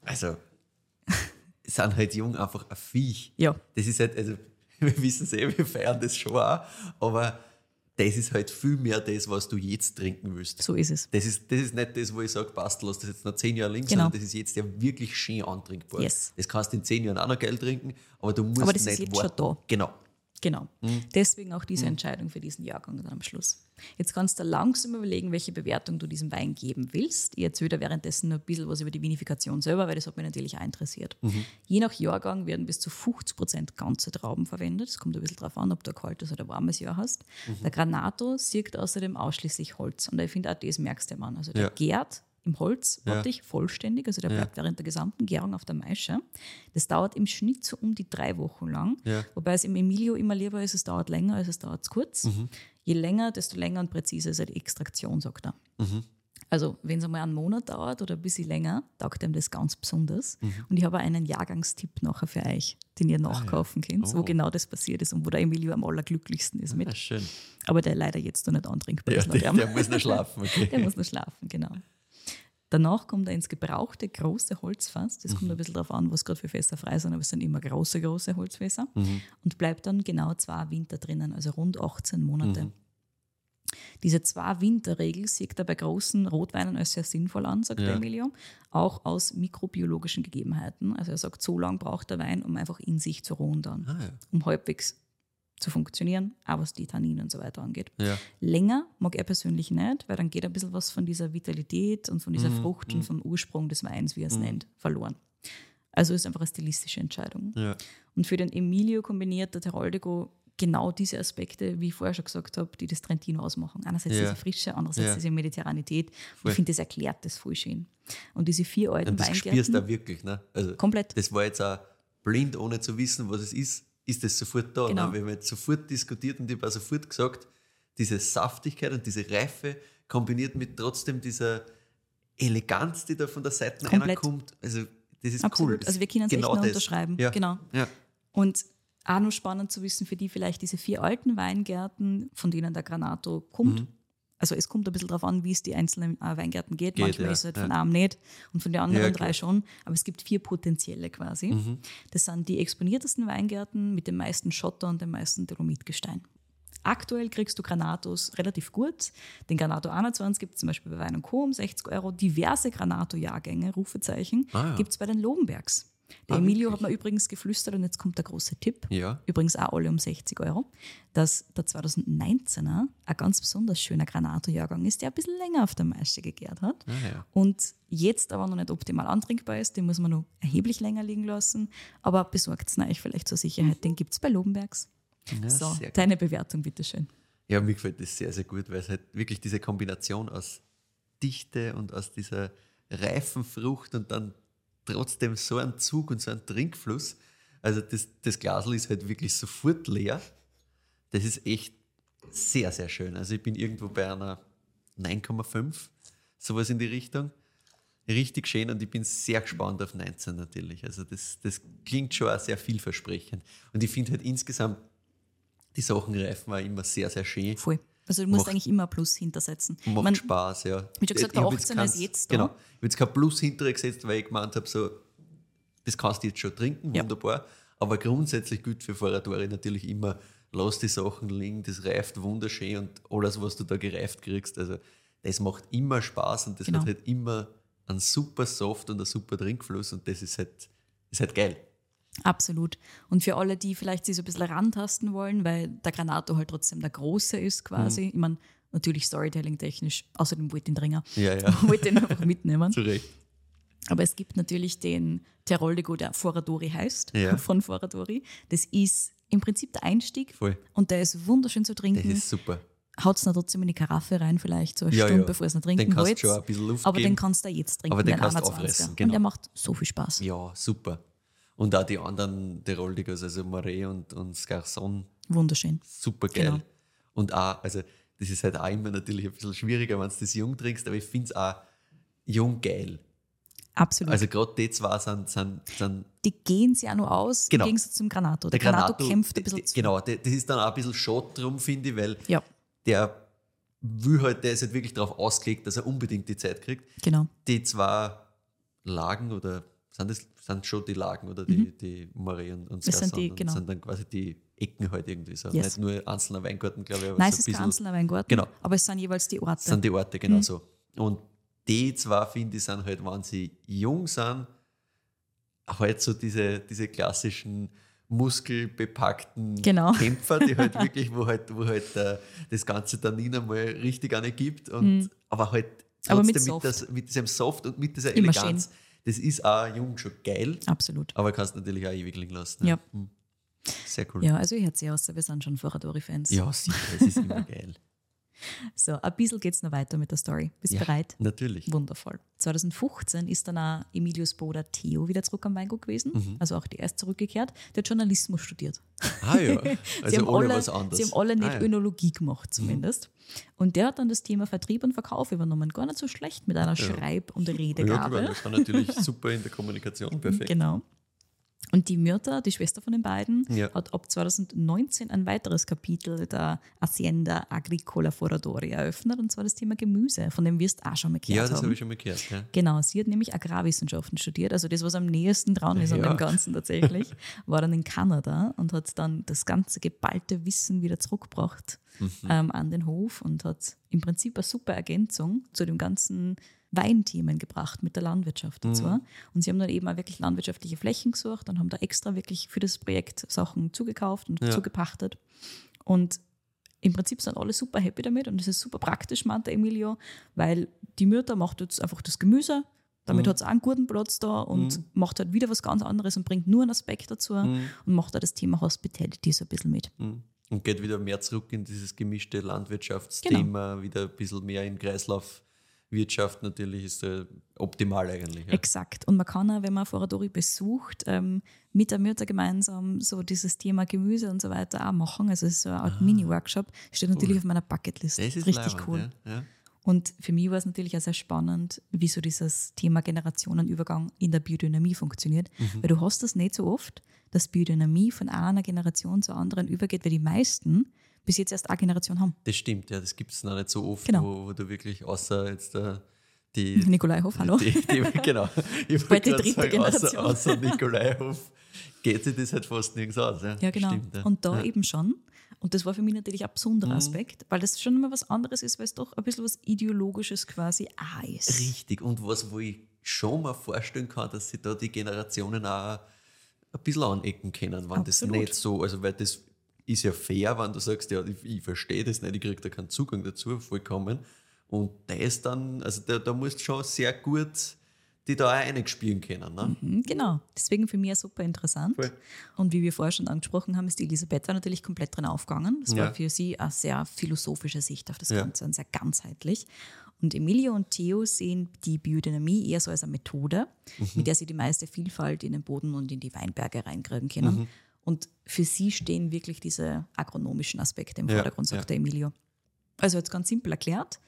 Also, sind halt jung einfach ein Viech. Ja. Das ist halt, also, [LAUGHS] wir wissen es eh, wir feiern das schon auch, aber das ist halt viel mehr das, was du jetzt trinken willst. So ist es. Das ist, das ist nicht das, wo ich sage, passt, lass das jetzt noch zehn Jahre links, Genau. sondern das ist jetzt ja wirklich schön antrinkbar. Yes. Das kannst du in zehn Jahren auch noch Geld trinken, aber du musst Aber das ist nicht jetzt schon warten. da. Genau. Genau. Mhm. Deswegen auch diese Entscheidung für diesen Jahrgang dann am Schluss. Jetzt kannst du langsam überlegen, welche Bewertung du diesem Wein geben willst. Ich erzähle dir währenddessen noch ein bisschen was über die Vinifikation selber, weil das hat mich natürlich auch interessiert. Mhm. Je nach Jahrgang werden bis zu 50 Prozent ganze Trauben verwendet. Es kommt ein bisschen darauf an, ob du ein kaltes oder warmes Jahr hast. Mhm. Der Granato sieht außerdem ausschließlich Holz. Und ich finde auch das merkst du an. Also der Ja. gärt im Holz Ja. wirklich vollständig, also der bleibt während der gesamten Gärung auf der Maische. Das dauert im Schnitt so um die drei Wochen lang, Ja. wobei es im Emilio immer lieber ist, es dauert länger, als es dauert kurz. Mhm. Je länger, desto länger und präziser ist ja die Extraktion, sagt er. Mhm. Also wenn es einmal einen Monat dauert oder ein bisschen länger, taugt ihm das ganz besonders. Mhm. Und ich habe einen Jahrgangstipp nachher für euch, den ihr nachkaufen könnt, Oh. wo genau das passiert ist und wo der Emilio am allerglücklichsten ist mit. Ja, schön. Aber der leider jetzt noch nicht antrinkbar Ja, ist. der, der muss noch schlafen. Okay. Der muss noch schlafen, genau. Danach kommt er ins gebrauchte große Holzfass. Das kommt ein bisschen darauf an, was gerade für Fässer frei sind, aber es sind immer große, große Holzfässer. Und bleibt dann genau zwei Winter drinnen, also rund 18 Monate. Diese Zwei-Winter-Regel sieht er bei großen Rotweinen als sehr sinnvoll an, sagt Ja. Emilio, auch aus mikrobiologischen Gegebenheiten. Also er sagt, so lange braucht der Wein, um einfach in sich zu ruhen dann, Ah, ja. um halbwegs zu funktionieren, auch was die Tanninen und so weiter angeht. Ja. Länger mag er persönlich nicht, weil dann geht ein bisschen was von dieser Vitalität und von dieser Frucht und vom Ursprung des Weins, wie er es nennt, verloren. Also ist einfach eine stilistische Entscheidung. Ja. Und für den Emilio kombiniert der Teroldigo genau diese Aspekte, wie ich vorher schon gesagt habe, die das Trentino ausmachen. Einerseits Ja. diese Frische, andererseits Ja. diese Mediterranität. Voll. Ich finde, das erklärt das voll schön. Und diese vier alten Und das spürst Weingärten, du wirklich. Ne? Also, komplett. das war jetzt auch blind, ohne zu wissen, was es ist, ist das sofort da. Genau. Ne? Wir haben jetzt sofort diskutiert und ich habe auch sofort gesagt, diese Saftigkeit und diese Reife kombiniert mit trotzdem dieser Eleganz, die da von der Seite Komplett. kommt. Also, das ist Absolut. cool. Das Also wir können es ist echt nur unterschreiben. Ja. Genau. Ja. Und auch noch spannend zu wissen, für die vielleicht diese vier alten Weingärten, von denen der Granato kommt. Also es kommt ein bisschen darauf an, wie es die einzelnen äh, Weingärten geht. Geht, Manchmal ja, ist es halt von ja. einem nicht und von den anderen Ja, drei schon. Aber es gibt vier potenzielle quasi. Mhm. Das sind die exponiertesten Weingärten mit dem meisten Schotter und dem meisten Dolomitgestein. Aktuell kriegst du Granatos relativ gut. Den Granato 21 gibt es zum Beispiel bei Wein und Co. um 60 Euro. Diverse Granato-Jahrgänge, Rufezeichen, Ah, ja. gibt es bei den Lobenbergs. Der Ah, Emilio wirklich? hat mir übrigens geflüstert und jetzt kommt der große Tipp. Ja. Übrigens auch alle um 60 Euro, dass der 2019er ein ganz besonders schöner Granato-Jahrgang ist, der ein bisschen länger auf der Maische gegärt hat. Ah, ja. Und jetzt aber noch nicht optimal antrinkbar ist, den muss man noch erheblich länger liegen lassen. Aber besorgt es euch vielleicht zur Sicherheit, den gibt es bei Lobenbergs. Ja, so, deine Bewertung, bitteschön. Ja, mir gefällt das sehr, sehr gut, weil es halt wirklich diese Kombination aus Dichte und aus dieser reifen Frucht und dann trotzdem so ein Zug und so ein Trinkfluss. Also das, das Glasl ist halt wirklich sofort leer. Das ist echt sehr, sehr schön. Also ich bin irgendwo bei einer 9,5, sowas in die Richtung. Richtig schön und ich bin sehr gespannt auf 19 natürlich. Also das, das klingt schon auch sehr vielversprechend. Und ich finde halt insgesamt Die Sachen reifen auch immer sehr, sehr schön. Voll. Also du musst Macht- eigentlich immer Plus hintersetzen. Ich Macht mein, Spaß, ja. wie schon gesagt, Ich jetzt 18er ist jetzt da. Genau. Ich habe jetzt kein Plus hinterher gesetzt, weil ich gemeint habe, so, das kannst du jetzt schon trinken, Ja. wunderbar. Aber grundsätzlich gilt für Faradori natürlich immer, lass die Sachen liegen, das reift wunderschön und alles, was du da gereift kriegst, also das macht immer Spaß und das Genau. hat halt immer einen super Soft und einen super Trinkfluss und das ist halt, ist halt geil. Absolut. Und für alle, die vielleicht sich so ein bisschen rantasten wollen, weil der Granato halt trotzdem der Große ist quasi. Mhm. Ich meine, natürlich Storytelling-technisch, außerdem wollte den Dringer. Ja, ja. [LAUGHS] wollte den einfach mitnehmen. Zu Recht. Aber es gibt natürlich den Teroldigo, der Foradori heißt, Ja. [LAUGHS] von Foradori. Das ist im Prinzip der Einstieg Voll. und der ist wunderschön zu Das trinken. ist super. Haut es noch trotzdem in die Karaffe rein, vielleicht so eine Ja, Stunde, ja. bevor es noch Den trinken kannst du wollt. schon ein bisschen Luft Aber geben. den kannst du jetzt trinken, Aber den den kannst du 21er. auffressen, Und genau. der macht so viel Spaß. Ja, super. Und auch die anderen Tiroldigos, also Moret und, und Scarson, Wunderschön. super geil. Genau. Und auch, also das ist halt auch immer natürlich ein bisschen schwieriger, wenn du das jung trinkst, aber ich finde es auch jung geil. Absolut. Also gerade die zwei sind, sind, sind die gehen sich auch noch aus, Genau. im Gegensatz zum Granato. Der, der Granato, Granato, kämpft ein bisschen zu. Genau, das ist dann auch ein bisschen schade drum, finde ich, weil Ja, der will halt, der ist halt wirklich darauf ausgelegt, dass er unbedingt die Zeit kriegt. genau. Die zwei Lagen oder sind das sind schon die Lagen oder die, die Moret und, und Mhm. Das sind die, und genau. sind dann quasi die Ecken halt irgendwie so. Yes. Nicht nur einzelner Weingarten, glaube ich, aber Nein, es ist kein einzelner Weingarten, Genau. aber es sind jeweils die Orte. sind die Orte, genau Mhm. so. Und die zwei, finde ich, sind halt, wenn sie jung sind, halt so diese, diese klassischen muskelbepackten Genau. Kämpfer, die halt [LAUGHS] wirklich, wo halt, wo halt äh, das Ganze dann nie einmal richtig eine gibt. Und, Aber halt Mhm. Aber trotzdem mit mit, das, mit diesem Soft und mit dieser Immer Eleganz. Das ist auch jung schon geil, Absolut. aber kannst natürlich auch ewig liegen lassen. Ja. Hm. Sehr cool. Ja, also ich hätte sehr aus, wir sind schon Foradori-Fans. Ja, sicher, es ist immer [LAUGHS] geil. So, ein bisschen geht es noch weiter mit der Story. Bist du Ja, bereit? Natürlich. Wundervoll. 2015 ist dann auch Emilius Bruder Theo wieder zurück am Weingut gewesen, Mhm. also auch die erst zurückgekehrt. Der hat Journalismus studiert. Ah ja, [LAUGHS] also haben alle was anderes. sie haben alle nicht Ah, ja. Mhm. Önologie gemacht, zumindest. Und der hat dann das Thema Vertrieb und Verkauf übernommen. Gar nicht so schlecht mit einer Schreib- und Ja, Redegabe. klar, das war natürlich super in der Kommunikation, [LAUGHS] perfekt. Genau. Und die Myrta, die Schwester von den beiden, Ja. hat ab 2019 ein weiteres Kapitel der Hacienda Agricola Foradori eröffnet, und zwar das Thema Gemüse, von dem wirst du auch schon mal gehört Ja, das habe ich schon mal gehört. Ja. Genau, sie hat nämlich Agrarwissenschaften studiert, also das, was am nächsten dran ist an Ja. dem Ganzen tatsächlich, [LAUGHS] war dann in Kanada und hat dann das ganze geballte Wissen wieder zurückgebracht Mhm. ähm, an den Hof und hat im Prinzip eine super Ergänzung zu dem ganzen Weinthemen gebracht mit der Landwirtschaft dazu. Mhm. Und sie haben dann eben auch wirklich landwirtschaftliche Flächen gesucht und haben da extra wirklich für das Projekt Sachen zugekauft und Ja. zugepachtet. Und im Prinzip sind alle super happy damit und es ist super praktisch, meinte Emilio, weil die Myrta macht jetzt einfach das Gemüse, damit Mhm. hat auch einen guten Platz da und macht halt wieder was ganz anderes und bringt nur einen Aspekt dazu Mhm. und macht da das Thema Hospitality so ein bisschen mit. Mhm. Und geht wieder mehr zurück in dieses gemischte Landwirtschaftsthema, Genau. wieder ein bisschen mehr in Kreislaufwirtschaft natürlich ist äh, optimal eigentlich. Ja. Exakt. Und man kann auch, wenn man Foradori besucht, ähm, mit der Myrta gemeinsam so dieses Thema Gemüse und so weiter auch machen. Also es ist so eine Art Mini-Workshop. Steht natürlich auf meiner Bucketlist. Ah. Das ist Richtig leibend, cool. Ja. Ja. Und für mich war es natürlich auch sehr spannend, wie so dieses Thema Generationenübergang in der Biodynamie funktioniert. Mhm. Weil du hast das nicht so oft, dass Biodynamie von einer Generation zur anderen übergeht, weil die meisten bis jetzt erst eine Generation haben. Das stimmt, ja, das gibt es noch nicht so oft, Genau. wo, wo du wirklich außer jetzt äh, die, [LAUGHS] Nikolaihof, hallo. die, die genau, [LAUGHS] ich Bald die dritte sagen, außer, Generation. außer [LAUGHS] Nikolaihof geht sich das halt fast nirgends aus. Ja, Ja, genau. Stimmt, ja. Und da ja. Mhm. eben schon. Und das war für mich natürlich ein besonderer Aspekt, weil das schon immer was anderes ist, weil es doch ein bisschen was Ideologisches quasi auch ist. Richtig. Und was, wo ich schon mal vorstellen kann, dass sie da die Generationen auch ein bisschen anecken können, wenn das Absolut. nicht so, also weil das ist ja fair, wenn du sagst, ja, ich, ich verstehe das nicht, ich kriege da keinen Zugang dazu, vollkommen. Und das dann, also da, da musst du schon sehr gut die da auch eingespielen können. Ne? Mhm, Genau, deswegen für mich auch super interessant. Voll. Und wie wir vorher schon angesprochen haben, ist die Elisabetta natürlich komplett drin aufgegangen. Das Ja. war für sie eine sehr philosophische Sicht auf das Ja. Ganze und sehr ganzheitlich. Und Emilio und Theo sehen die Biodynamie eher so als eine Methode, Mhm. mit der sie die meiste Vielfalt in den Boden und in die Weinberge reinkriegen können. Mhm. Und für sie stehen wirklich diese agronomischen Aspekte im Ja, Vordergrund, sagt ja. der Emilio. Also jetzt ganz simpel erklärt.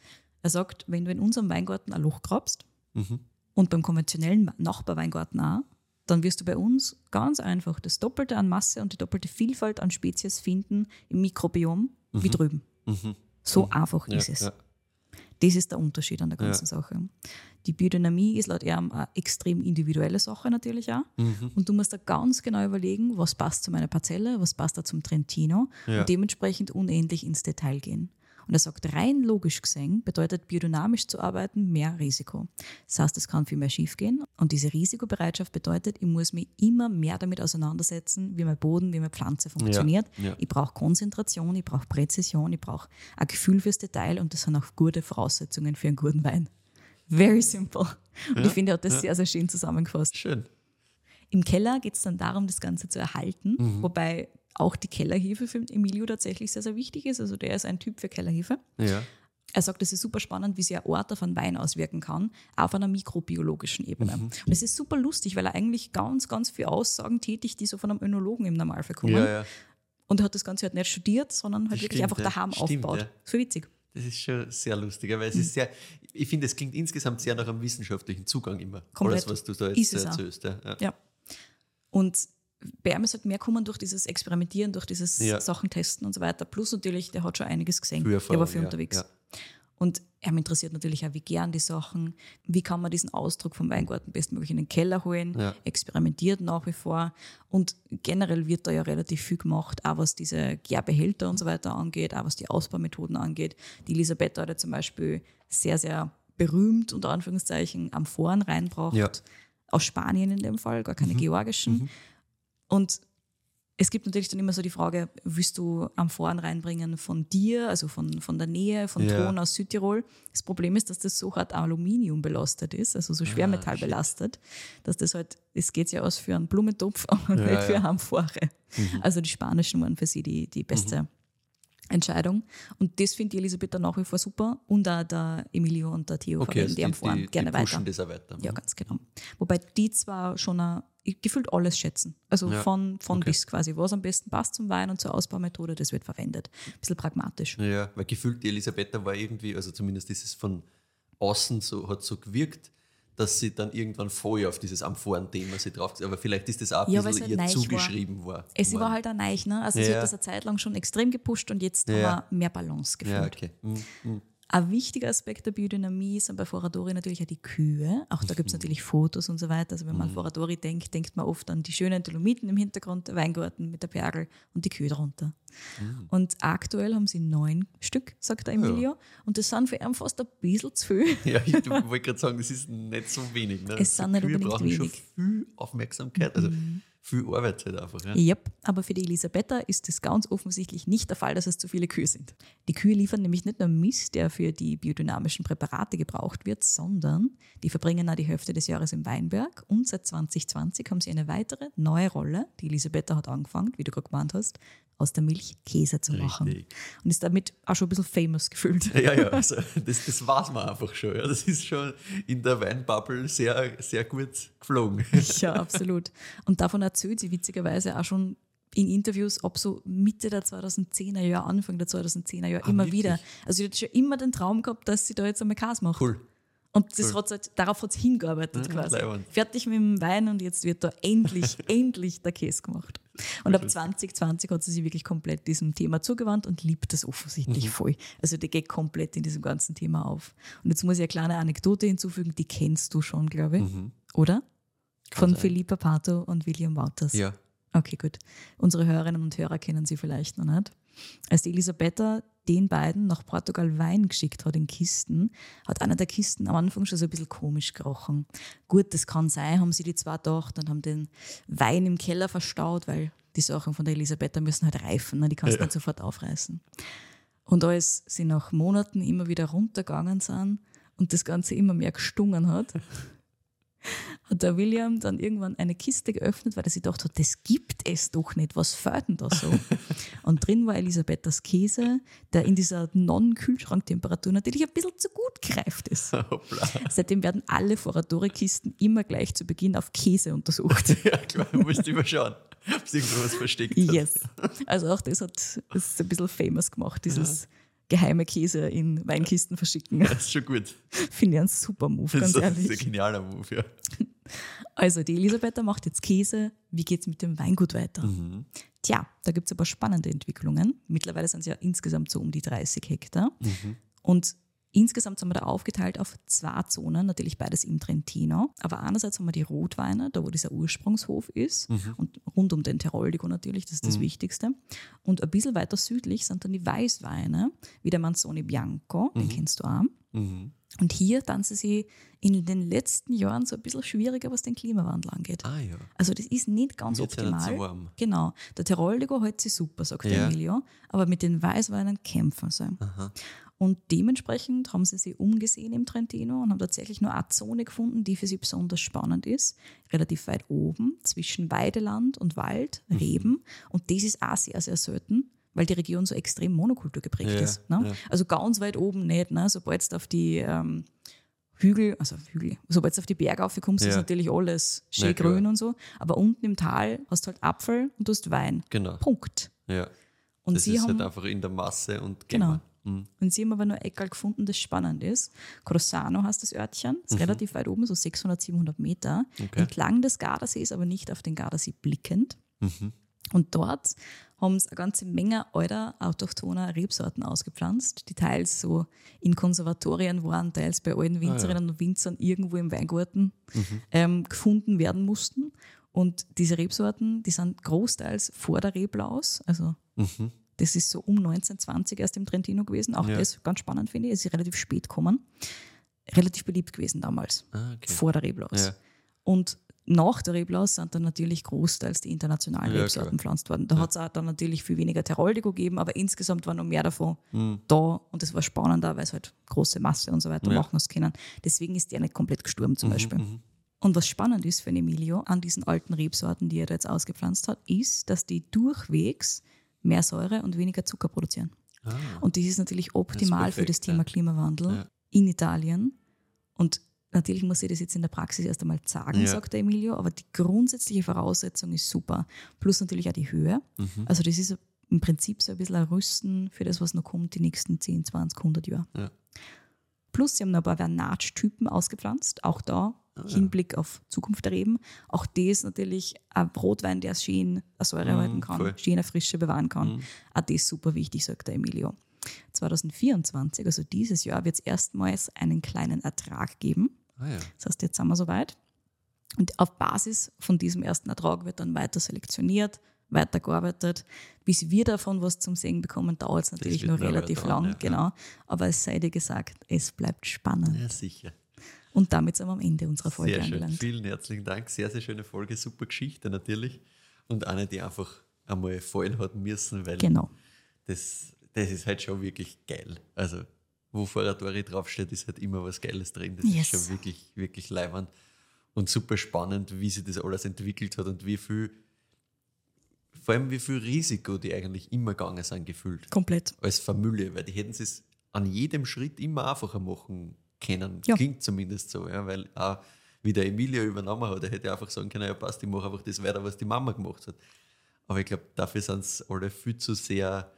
Er sagt, wenn du in unserem Weingarten ein Loch grabst Mhm. und beim konventionellen Nachbarweingarten auch, dann wirst du bei uns ganz einfach das Doppelte an Masse und die doppelte Vielfalt an Spezies finden im Mikrobiom wie drüben. So einfach ist es. Ja. Das ist der Unterschied an der ganzen Sache. Die Biodynamie ist laut ihm eine extrem individuelle Sache natürlich auch. Mhm. Und du musst da ganz genau überlegen, was passt zu meiner Parzelle, was passt da zum Trentino Ja. und dementsprechend unendlich ins Detail gehen. Und er sagt, rein logisch gesehen bedeutet biodynamisch zu arbeiten mehr Risiko. Das heißt, es kann viel mehr schiefgehen. Und diese Risikobereitschaft bedeutet, ich muss mich immer mehr damit auseinandersetzen, wie mein Boden, wie meine Pflanze funktioniert. ja. Ich brauche Konzentration, ich brauche Präzision, ich brauche ein Gefühl fürs Detail und das sind auch gute Voraussetzungen für einen guten Wein. Very simple. Und ich finde, er hat das sehr, sehr schön zusammengefasst. Schön. Im Keller geht es dann darum, das Ganze zu erhalten, Mhm. wobei auch die Kellerhefe für Emilio tatsächlich sehr, sehr wichtig ist. Also der ist ein Typ für Kellerhefe. Ja. Er sagt, es ist super spannend, wie sich ein Ort auf einen Wein auswirken kann, auf einer mikrobiologischen Ebene. Mhm. Und es ist super lustig, weil er eigentlich ganz, ganz viele Aussagen tätigt, die so von einem Önologen im Normalfall kommen. Ja, ja. Und er hat das Ganze halt nicht studiert, sondern halt Das wirklich stimmt, einfach ja. daheim Stimmt, aufgebaut. ja. So witzig. Das ist schon sehr lustig, weil es ist sehr, ich finde, es klingt insgesamt sehr nach einem wissenschaftlichen Zugang immer. Komplett. Alles, was du da jetzt erzählst. Ja. Und ihm ist halt mehr kommen durch dieses Experimentieren, durch dieses Ja. Sachen testen und so weiter. Plus natürlich, der hat schon einiges gesehen. Der war viel ja, unterwegs. ja. Und er interessiert natürlich auch, wie gern die Sachen, wie kann man diesen Ausdruck vom Weingarten bestmöglich in den Keller holen, Ja. experimentiert nach wie vor. Und generell wird da ja relativ viel gemacht, auch was diese Gärbehälter und so weiter angeht, auch was die Ausbaumethoden angeht. Die Elisabeth hat ja zum Beispiel sehr, sehr berühmt, unter Anführungszeichen, Amphoren reinbracht. Ja. Aus Spanien in dem Fall, gar keine georgischen. Und es gibt natürlich dann immer so die Frage, willst du Amphoren reinbringen von dir, also von, von der Nähe, von Ja. Thron aus Südtirol? Das Problem ist, dass das so hart Aluminium belastet ist, also so Schwermetall belastet, dass das halt, es geht ja aus für einen Blumentopf, [LAUGHS] aber nicht für ja. eine Amphore. Also die spanischen waren für sie die, die beste Entscheidung. Und das findet die Elisabeth dann nach wie vor super und auch der Emilio und der Theo Okay, verwenden also die die, Amphoren die, gerne die weiter. das weiter. Ja, ganz genau. Wobei die zwar schon ein, gefühlt alles schätzen. Also Ja, von, von okay. bis quasi, was am besten passt zum Wein und zur Ausbaumethode, das wird verwendet. Ein bisschen pragmatisch. Ja, weil gefühlt die Elisabetta war irgendwie, also zumindest ist es von außen so, hat so gewirkt, dass sie dann irgendwann voll auf dieses Amphoren-Thema sie drauf aber vielleicht ist das auch ein Ja, bisschen ihr halt neich war. zugeschrieben war. Es war halt ein Neich, ne? Also sie Ja. hat das eine Zeit lang schon extrem gepusht und jetzt Ja. haben wir mehr Balance gefunden. Ja, okay. Mhm. Mhm. Ein wichtiger Aspekt der Biodynamie sind bei Foradori natürlich auch die Kühe. Auch da gibt es Mhm. natürlich Fotos und so weiter. Also wenn man an Foradori denkt, denkt man oft an die schönen Dolomiten im Hintergrund, der Weingarten mit der Pergel und die Kühe darunter. Mhm. Und aktuell haben sie neun Stück, sagt der Emilio. Und das sind für ihn fast ein bisschen zu viel. [LAUGHS] Ja, ich wollte gerade sagen, das ist nicht so wenig. Ne? Es sind nicht Kühe unbedingt brauchen wenig. Mhm. schon viel Aufmerksamkeit, also viel Arbeit halt einfach. Ja. Yep, aber für die Elisabetta ist es ganz offensichtlich nicht der Fall, dass es zu viele Kühe sind. Die Kühe liefern nämlich nicht nur Mist, der für die biodynamischen Präparate gebraucht wird, sondern die verbringen auch die Hälfte des Jahres im Weinberg und seit 2020 haben sie eine weitere neue Rolle. Die Elisabetta hat angefangen, wie du gerade gemeint hast, aus der Milch Käse zu machen. Richtig. Und ist damit auch schon ein bisschen famous gefühlt. Ja, ja, [LAUGHS] also das, das weiß man einfach schon. Ja. Das ist schon in der Weinbubble sehr, sehr gut geflogen. Ja, absolut. Und davon erzählt sie witzigerweise auch schon in Interviews ab so Mitte der 2010er Jahre, Anfang der 2010er Jahre Ah, immer wirklich? wieder. Also sie hat schon immer den Traum gehabt, dass sie da jetzt einmal Käse macht. Cool. Und das Cool. hat halt, darauf hat sie hingearbeitet Ja, quasi. leibend. Fertig mit dem Wein und jetzt wird da endlich, [LAUGHS] endlich der Käse gemacht. Und ab 2020 hat sie sich wirklich komplett diesem Thema zugewandt und liebt das Mhm. offensichtlich voll. Also die geht komplett in diesem ganzen Thema auf. Und jetzt muss ich eine kleine Anekdote hinzufügen, die kennst du schon, glaube ich. Oder? Von sein. Philippa Pato und William Wouters. Ja. Okay, gut. Unsere Hörerinnen und Hörer kennen sie vielleicht noch nicht. Als die Elisabetta den beiden nach Portugal Wein geschickt hat in Kisten, hat einer der Kisten am Anfang schon so ein bisschen komisch gerochen. Gut, das kann sein, haben sie die zwei gedacht und haben den Wein im Keller verstaut, weil die Sachen von der Elisabetta müssen halt reifen, ne? die kannst du Ja. nicht sofort aufreißen. Und als sie nach Monaten immer wieder runtergegangen sind und das Ganze immer mehr gestungen hat, [LAUGHS] hat der William dann irgendwann eine Kiste geöffnet, weil er sich gedacht hat, das gibt es doch nicht, was fällt denn da so? [LAUGHS] Und drin war Elisabethas Käse, der in dieser Non-Kühlschranktemperatur natürlich ein bisschen zu gut gereift ist. Hoppla. Seitdem werden alle Foradori-Kisten immer gleich zu Beginn auf Käse untersucht. [LAUGHS] Ja, klar, du musst überschauen, ob es irgendwo was versteckt hat. Yes. Also auch das hat es ein bisschen famous gemacht, dieses geheime Käse in Weinkisten verschicken. Das ist schon gut. [LAUGHS] Finde ich einen super Move, Das ganz ist, das ist ein ehrlich. genialer Move, ja. [LAUGHS] Also, die Elisabetta macht jetzt Käse. Wie geht es mit dem Weingut weiter? Mhm. Tja, da gibt es aber spannende Entwicklungen. Mittlerweile sind es ja insgesamt so um die 30 Hektar. Mhm. Und insgesamt sind wir da aufgeteilt auf zwei Zonen, natürlich beides im Trentino. Aber einerseits haben wir die Rotweine, da wo dieser Ursprungshof ist, Mhm. und rund um den Teroldigo natürlich, das ist das Wichtigste. Und ein bisschen weiter südlich sind dann die Weißweine, wie der Manzoni Bianco, den kennst du auch. Mhm. Und hier tanzen sie in den letzten Jahren so ein bisschen schwieriger, was den Klimawandel angeht. Ah ja. Also das ist nicht ganz nicht optimal. so warm. Genau. Der Teroldigo hält sich super, sagt Ja. Emilio. Aber mit den Weißweinen kämpfen sie. Aha. Und dementsprechend haben sie sich umgesehen im Trentino und haben tatsächlich nur eine Zone gefunden, die für sie besonders spannend ist. Relativ weit oben, zwischen Weideland und Wald, Mhm. Reben. Und das ist auch sehr, sehr selten, weil die Region so extrem monokultur geprägt Ja, ist. Ne? ja. Also ganz weit oben nicht. Ne? Sobald du auf die ähm, Hügel, also Hügel, sobald du auf die Berge raufkommst, ist Ja. natürlich alles schön klar. grün und so. Aber unten im Tal hast du halt Apfel und du hast Wein. Genau. Punkt. Ja. Und das sie ist haben halt einfach in der Masse und Genau. Mhm. und sie haben aber nur Eckerl gefunden, das spannend ist. Crossano heißt das Örtchen, ist relativ weit oben, so 600, 700 Meter. Mhm. Okay. Entlang des Gardasees, aber nicht auf den Gardasee blickend. Mhm. Und dort haben sie eine ganze Menge alter, autochthoner Rebsorten ausgepflanzt, die teils so in Konservatorien waren, teils bei alten Winzerinnen und Winzern irgendwo im Weingarten ähm, gefunden werden mussten. Und diese Rebsorten, die sind großteils vor der Reblaus, also Mhm. das ist so um 1920 erst im Trentino gewesen. Auch Ja. das ganz spannend finde ich. Es ist relativ spät gekommen. Relativ beliebt gewesen damals, Ah, okay. vor der Reblaus. Ja. Und nach der Reblaus sind dann natürlich großteils die internationalen Ja, Rebsorten klar. gepflanzt worden. Da hat es auch dann natürlich viel weniger Teroldigo gegeben, aber insgesamt war noch mehr davon Mhm. da und das war spannender, weil es halt große Masse und so weiter Ja. machen hast können. Deswegen ist der nicht komplett gestorben zum Beispiel. Mhm. Und was spannend ist für den Emilio an diesen alten Rebsorten, die er da jetzt ausgepflanzt hat, ist, dass die durchwegs mehr Säure und weniger Zucker produzieren. Ah. Und das ist natürlich optimal für das perfekt, Thema ja. Klimawandel Ja. in Italien. Und natürlich muss ich das jetzt in der Praxis erst einmal sagen, Ja. sagt der Emilio, aber die grundsätzliche Voraussetzung ist super. Plus natürlich auch die Höhe. Mhm. Also das ist im Prinzip so ein bisschen ein Rüsten für das, was noch kommt, die nächsten 10, 20, 100 Jahre. Ja. Plus, sie haben noch ein paar Vernatsch-Typen ausgepflanzt, auch da Ah, Hinblick auf Zukunft der Reben. Auch das natürlich ein Rotwein, der schön eine Säure Mhm, halten kann, voll. schön eine Frische bewahren kann. Mhm. Auch das super wichtig, sagt der Emilio. 2024, also dieses Jahr, wird es erstmals einen kleinen Ertrag geben. Ah, ja. Das heißt, jetzt sind wir soweit. Und auf Basis von diesem ersten Ertrag wird dann weiter selektioniert, weitergearbeitet. Bis wir davon was zum Sehen bekommen, dauert es natürlich noch relativ dauern, lang, ja. genau. Aber es sei dir gesagt, es bleibt spannend. ja, sicher. Und damit sind wir am Ende unserer Folge Sehr schön. angelangt. Vielen herzlichen Dank. Sehr, sehr schöne Folge. Super Geschichte natürlich. Und eine, die einfach einmal fallen hat müssen, weil Genau. das, das ist halt schon wirklich geil. Also, wo Foratori draufsteht, ist halt immer was Geiles drin. Das Yes. ist schon wirklich, wirklich leibend und super spannend, wie sich das alles entwickelt hat und wie viel, vor allem wie viel Risiko die eigentlich immer gegangen sind, gefühlt. Komplett. Als Familie, weil die hätten es an jedem Schritt immer einfacher machen können. Ja. Klingt zumindest so, ja, weil auch wie der Emilio übernommen hat, er hätte einfach sagen können, ja passt, ich mache einfach das weiter, was die Mama gemacht hat. Aber ich glaube, dafür sind es alle viel zu sehr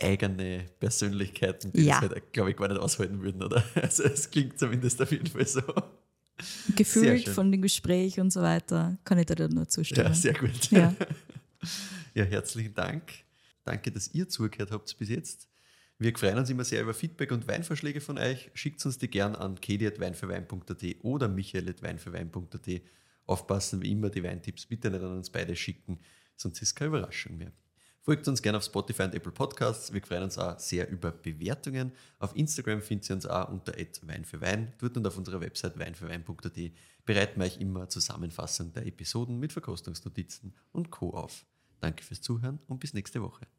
eigene Persönlichkeiten, die Ja. das halt, glaube ich, gar nicht aushalten würden, oder? [LAUGHS] Also es klingt zumindest auf jeden Fall so. Gefühlt von dem Gespräch und so weiter, kann ich dir da nur zustimmen. Ja, sehr gut. Ja. [LAUGHS] Ja, herzlichen Dank. Danke, dass ihr zugehört habt bis jetzt. Wir freuen uns immer sehr über Feedback und Weinvorschläge von euch. Schickt uns die gern an kedi.weinfürwein.at oder michael.weinfürwein.at. Aufpassen, wie immer, die Weintipps bitte nicht an uns beide schicken, sonst ist es keine Überraschung mehr. Folgt uns gerne auf Spotify und Apple Podcasts. Wir freuen uns auch sehr über Bewertungen. Auf Instagram findet ihr uns auch unter Wein für Wein. Dort und auf unserer Website weinfürwein.at bereiten wir euch immer Zusammenfassung der Episoden mit Verkostungsnotizen und Co. auf. Danke fürs Zuhören und bis nächste Woche.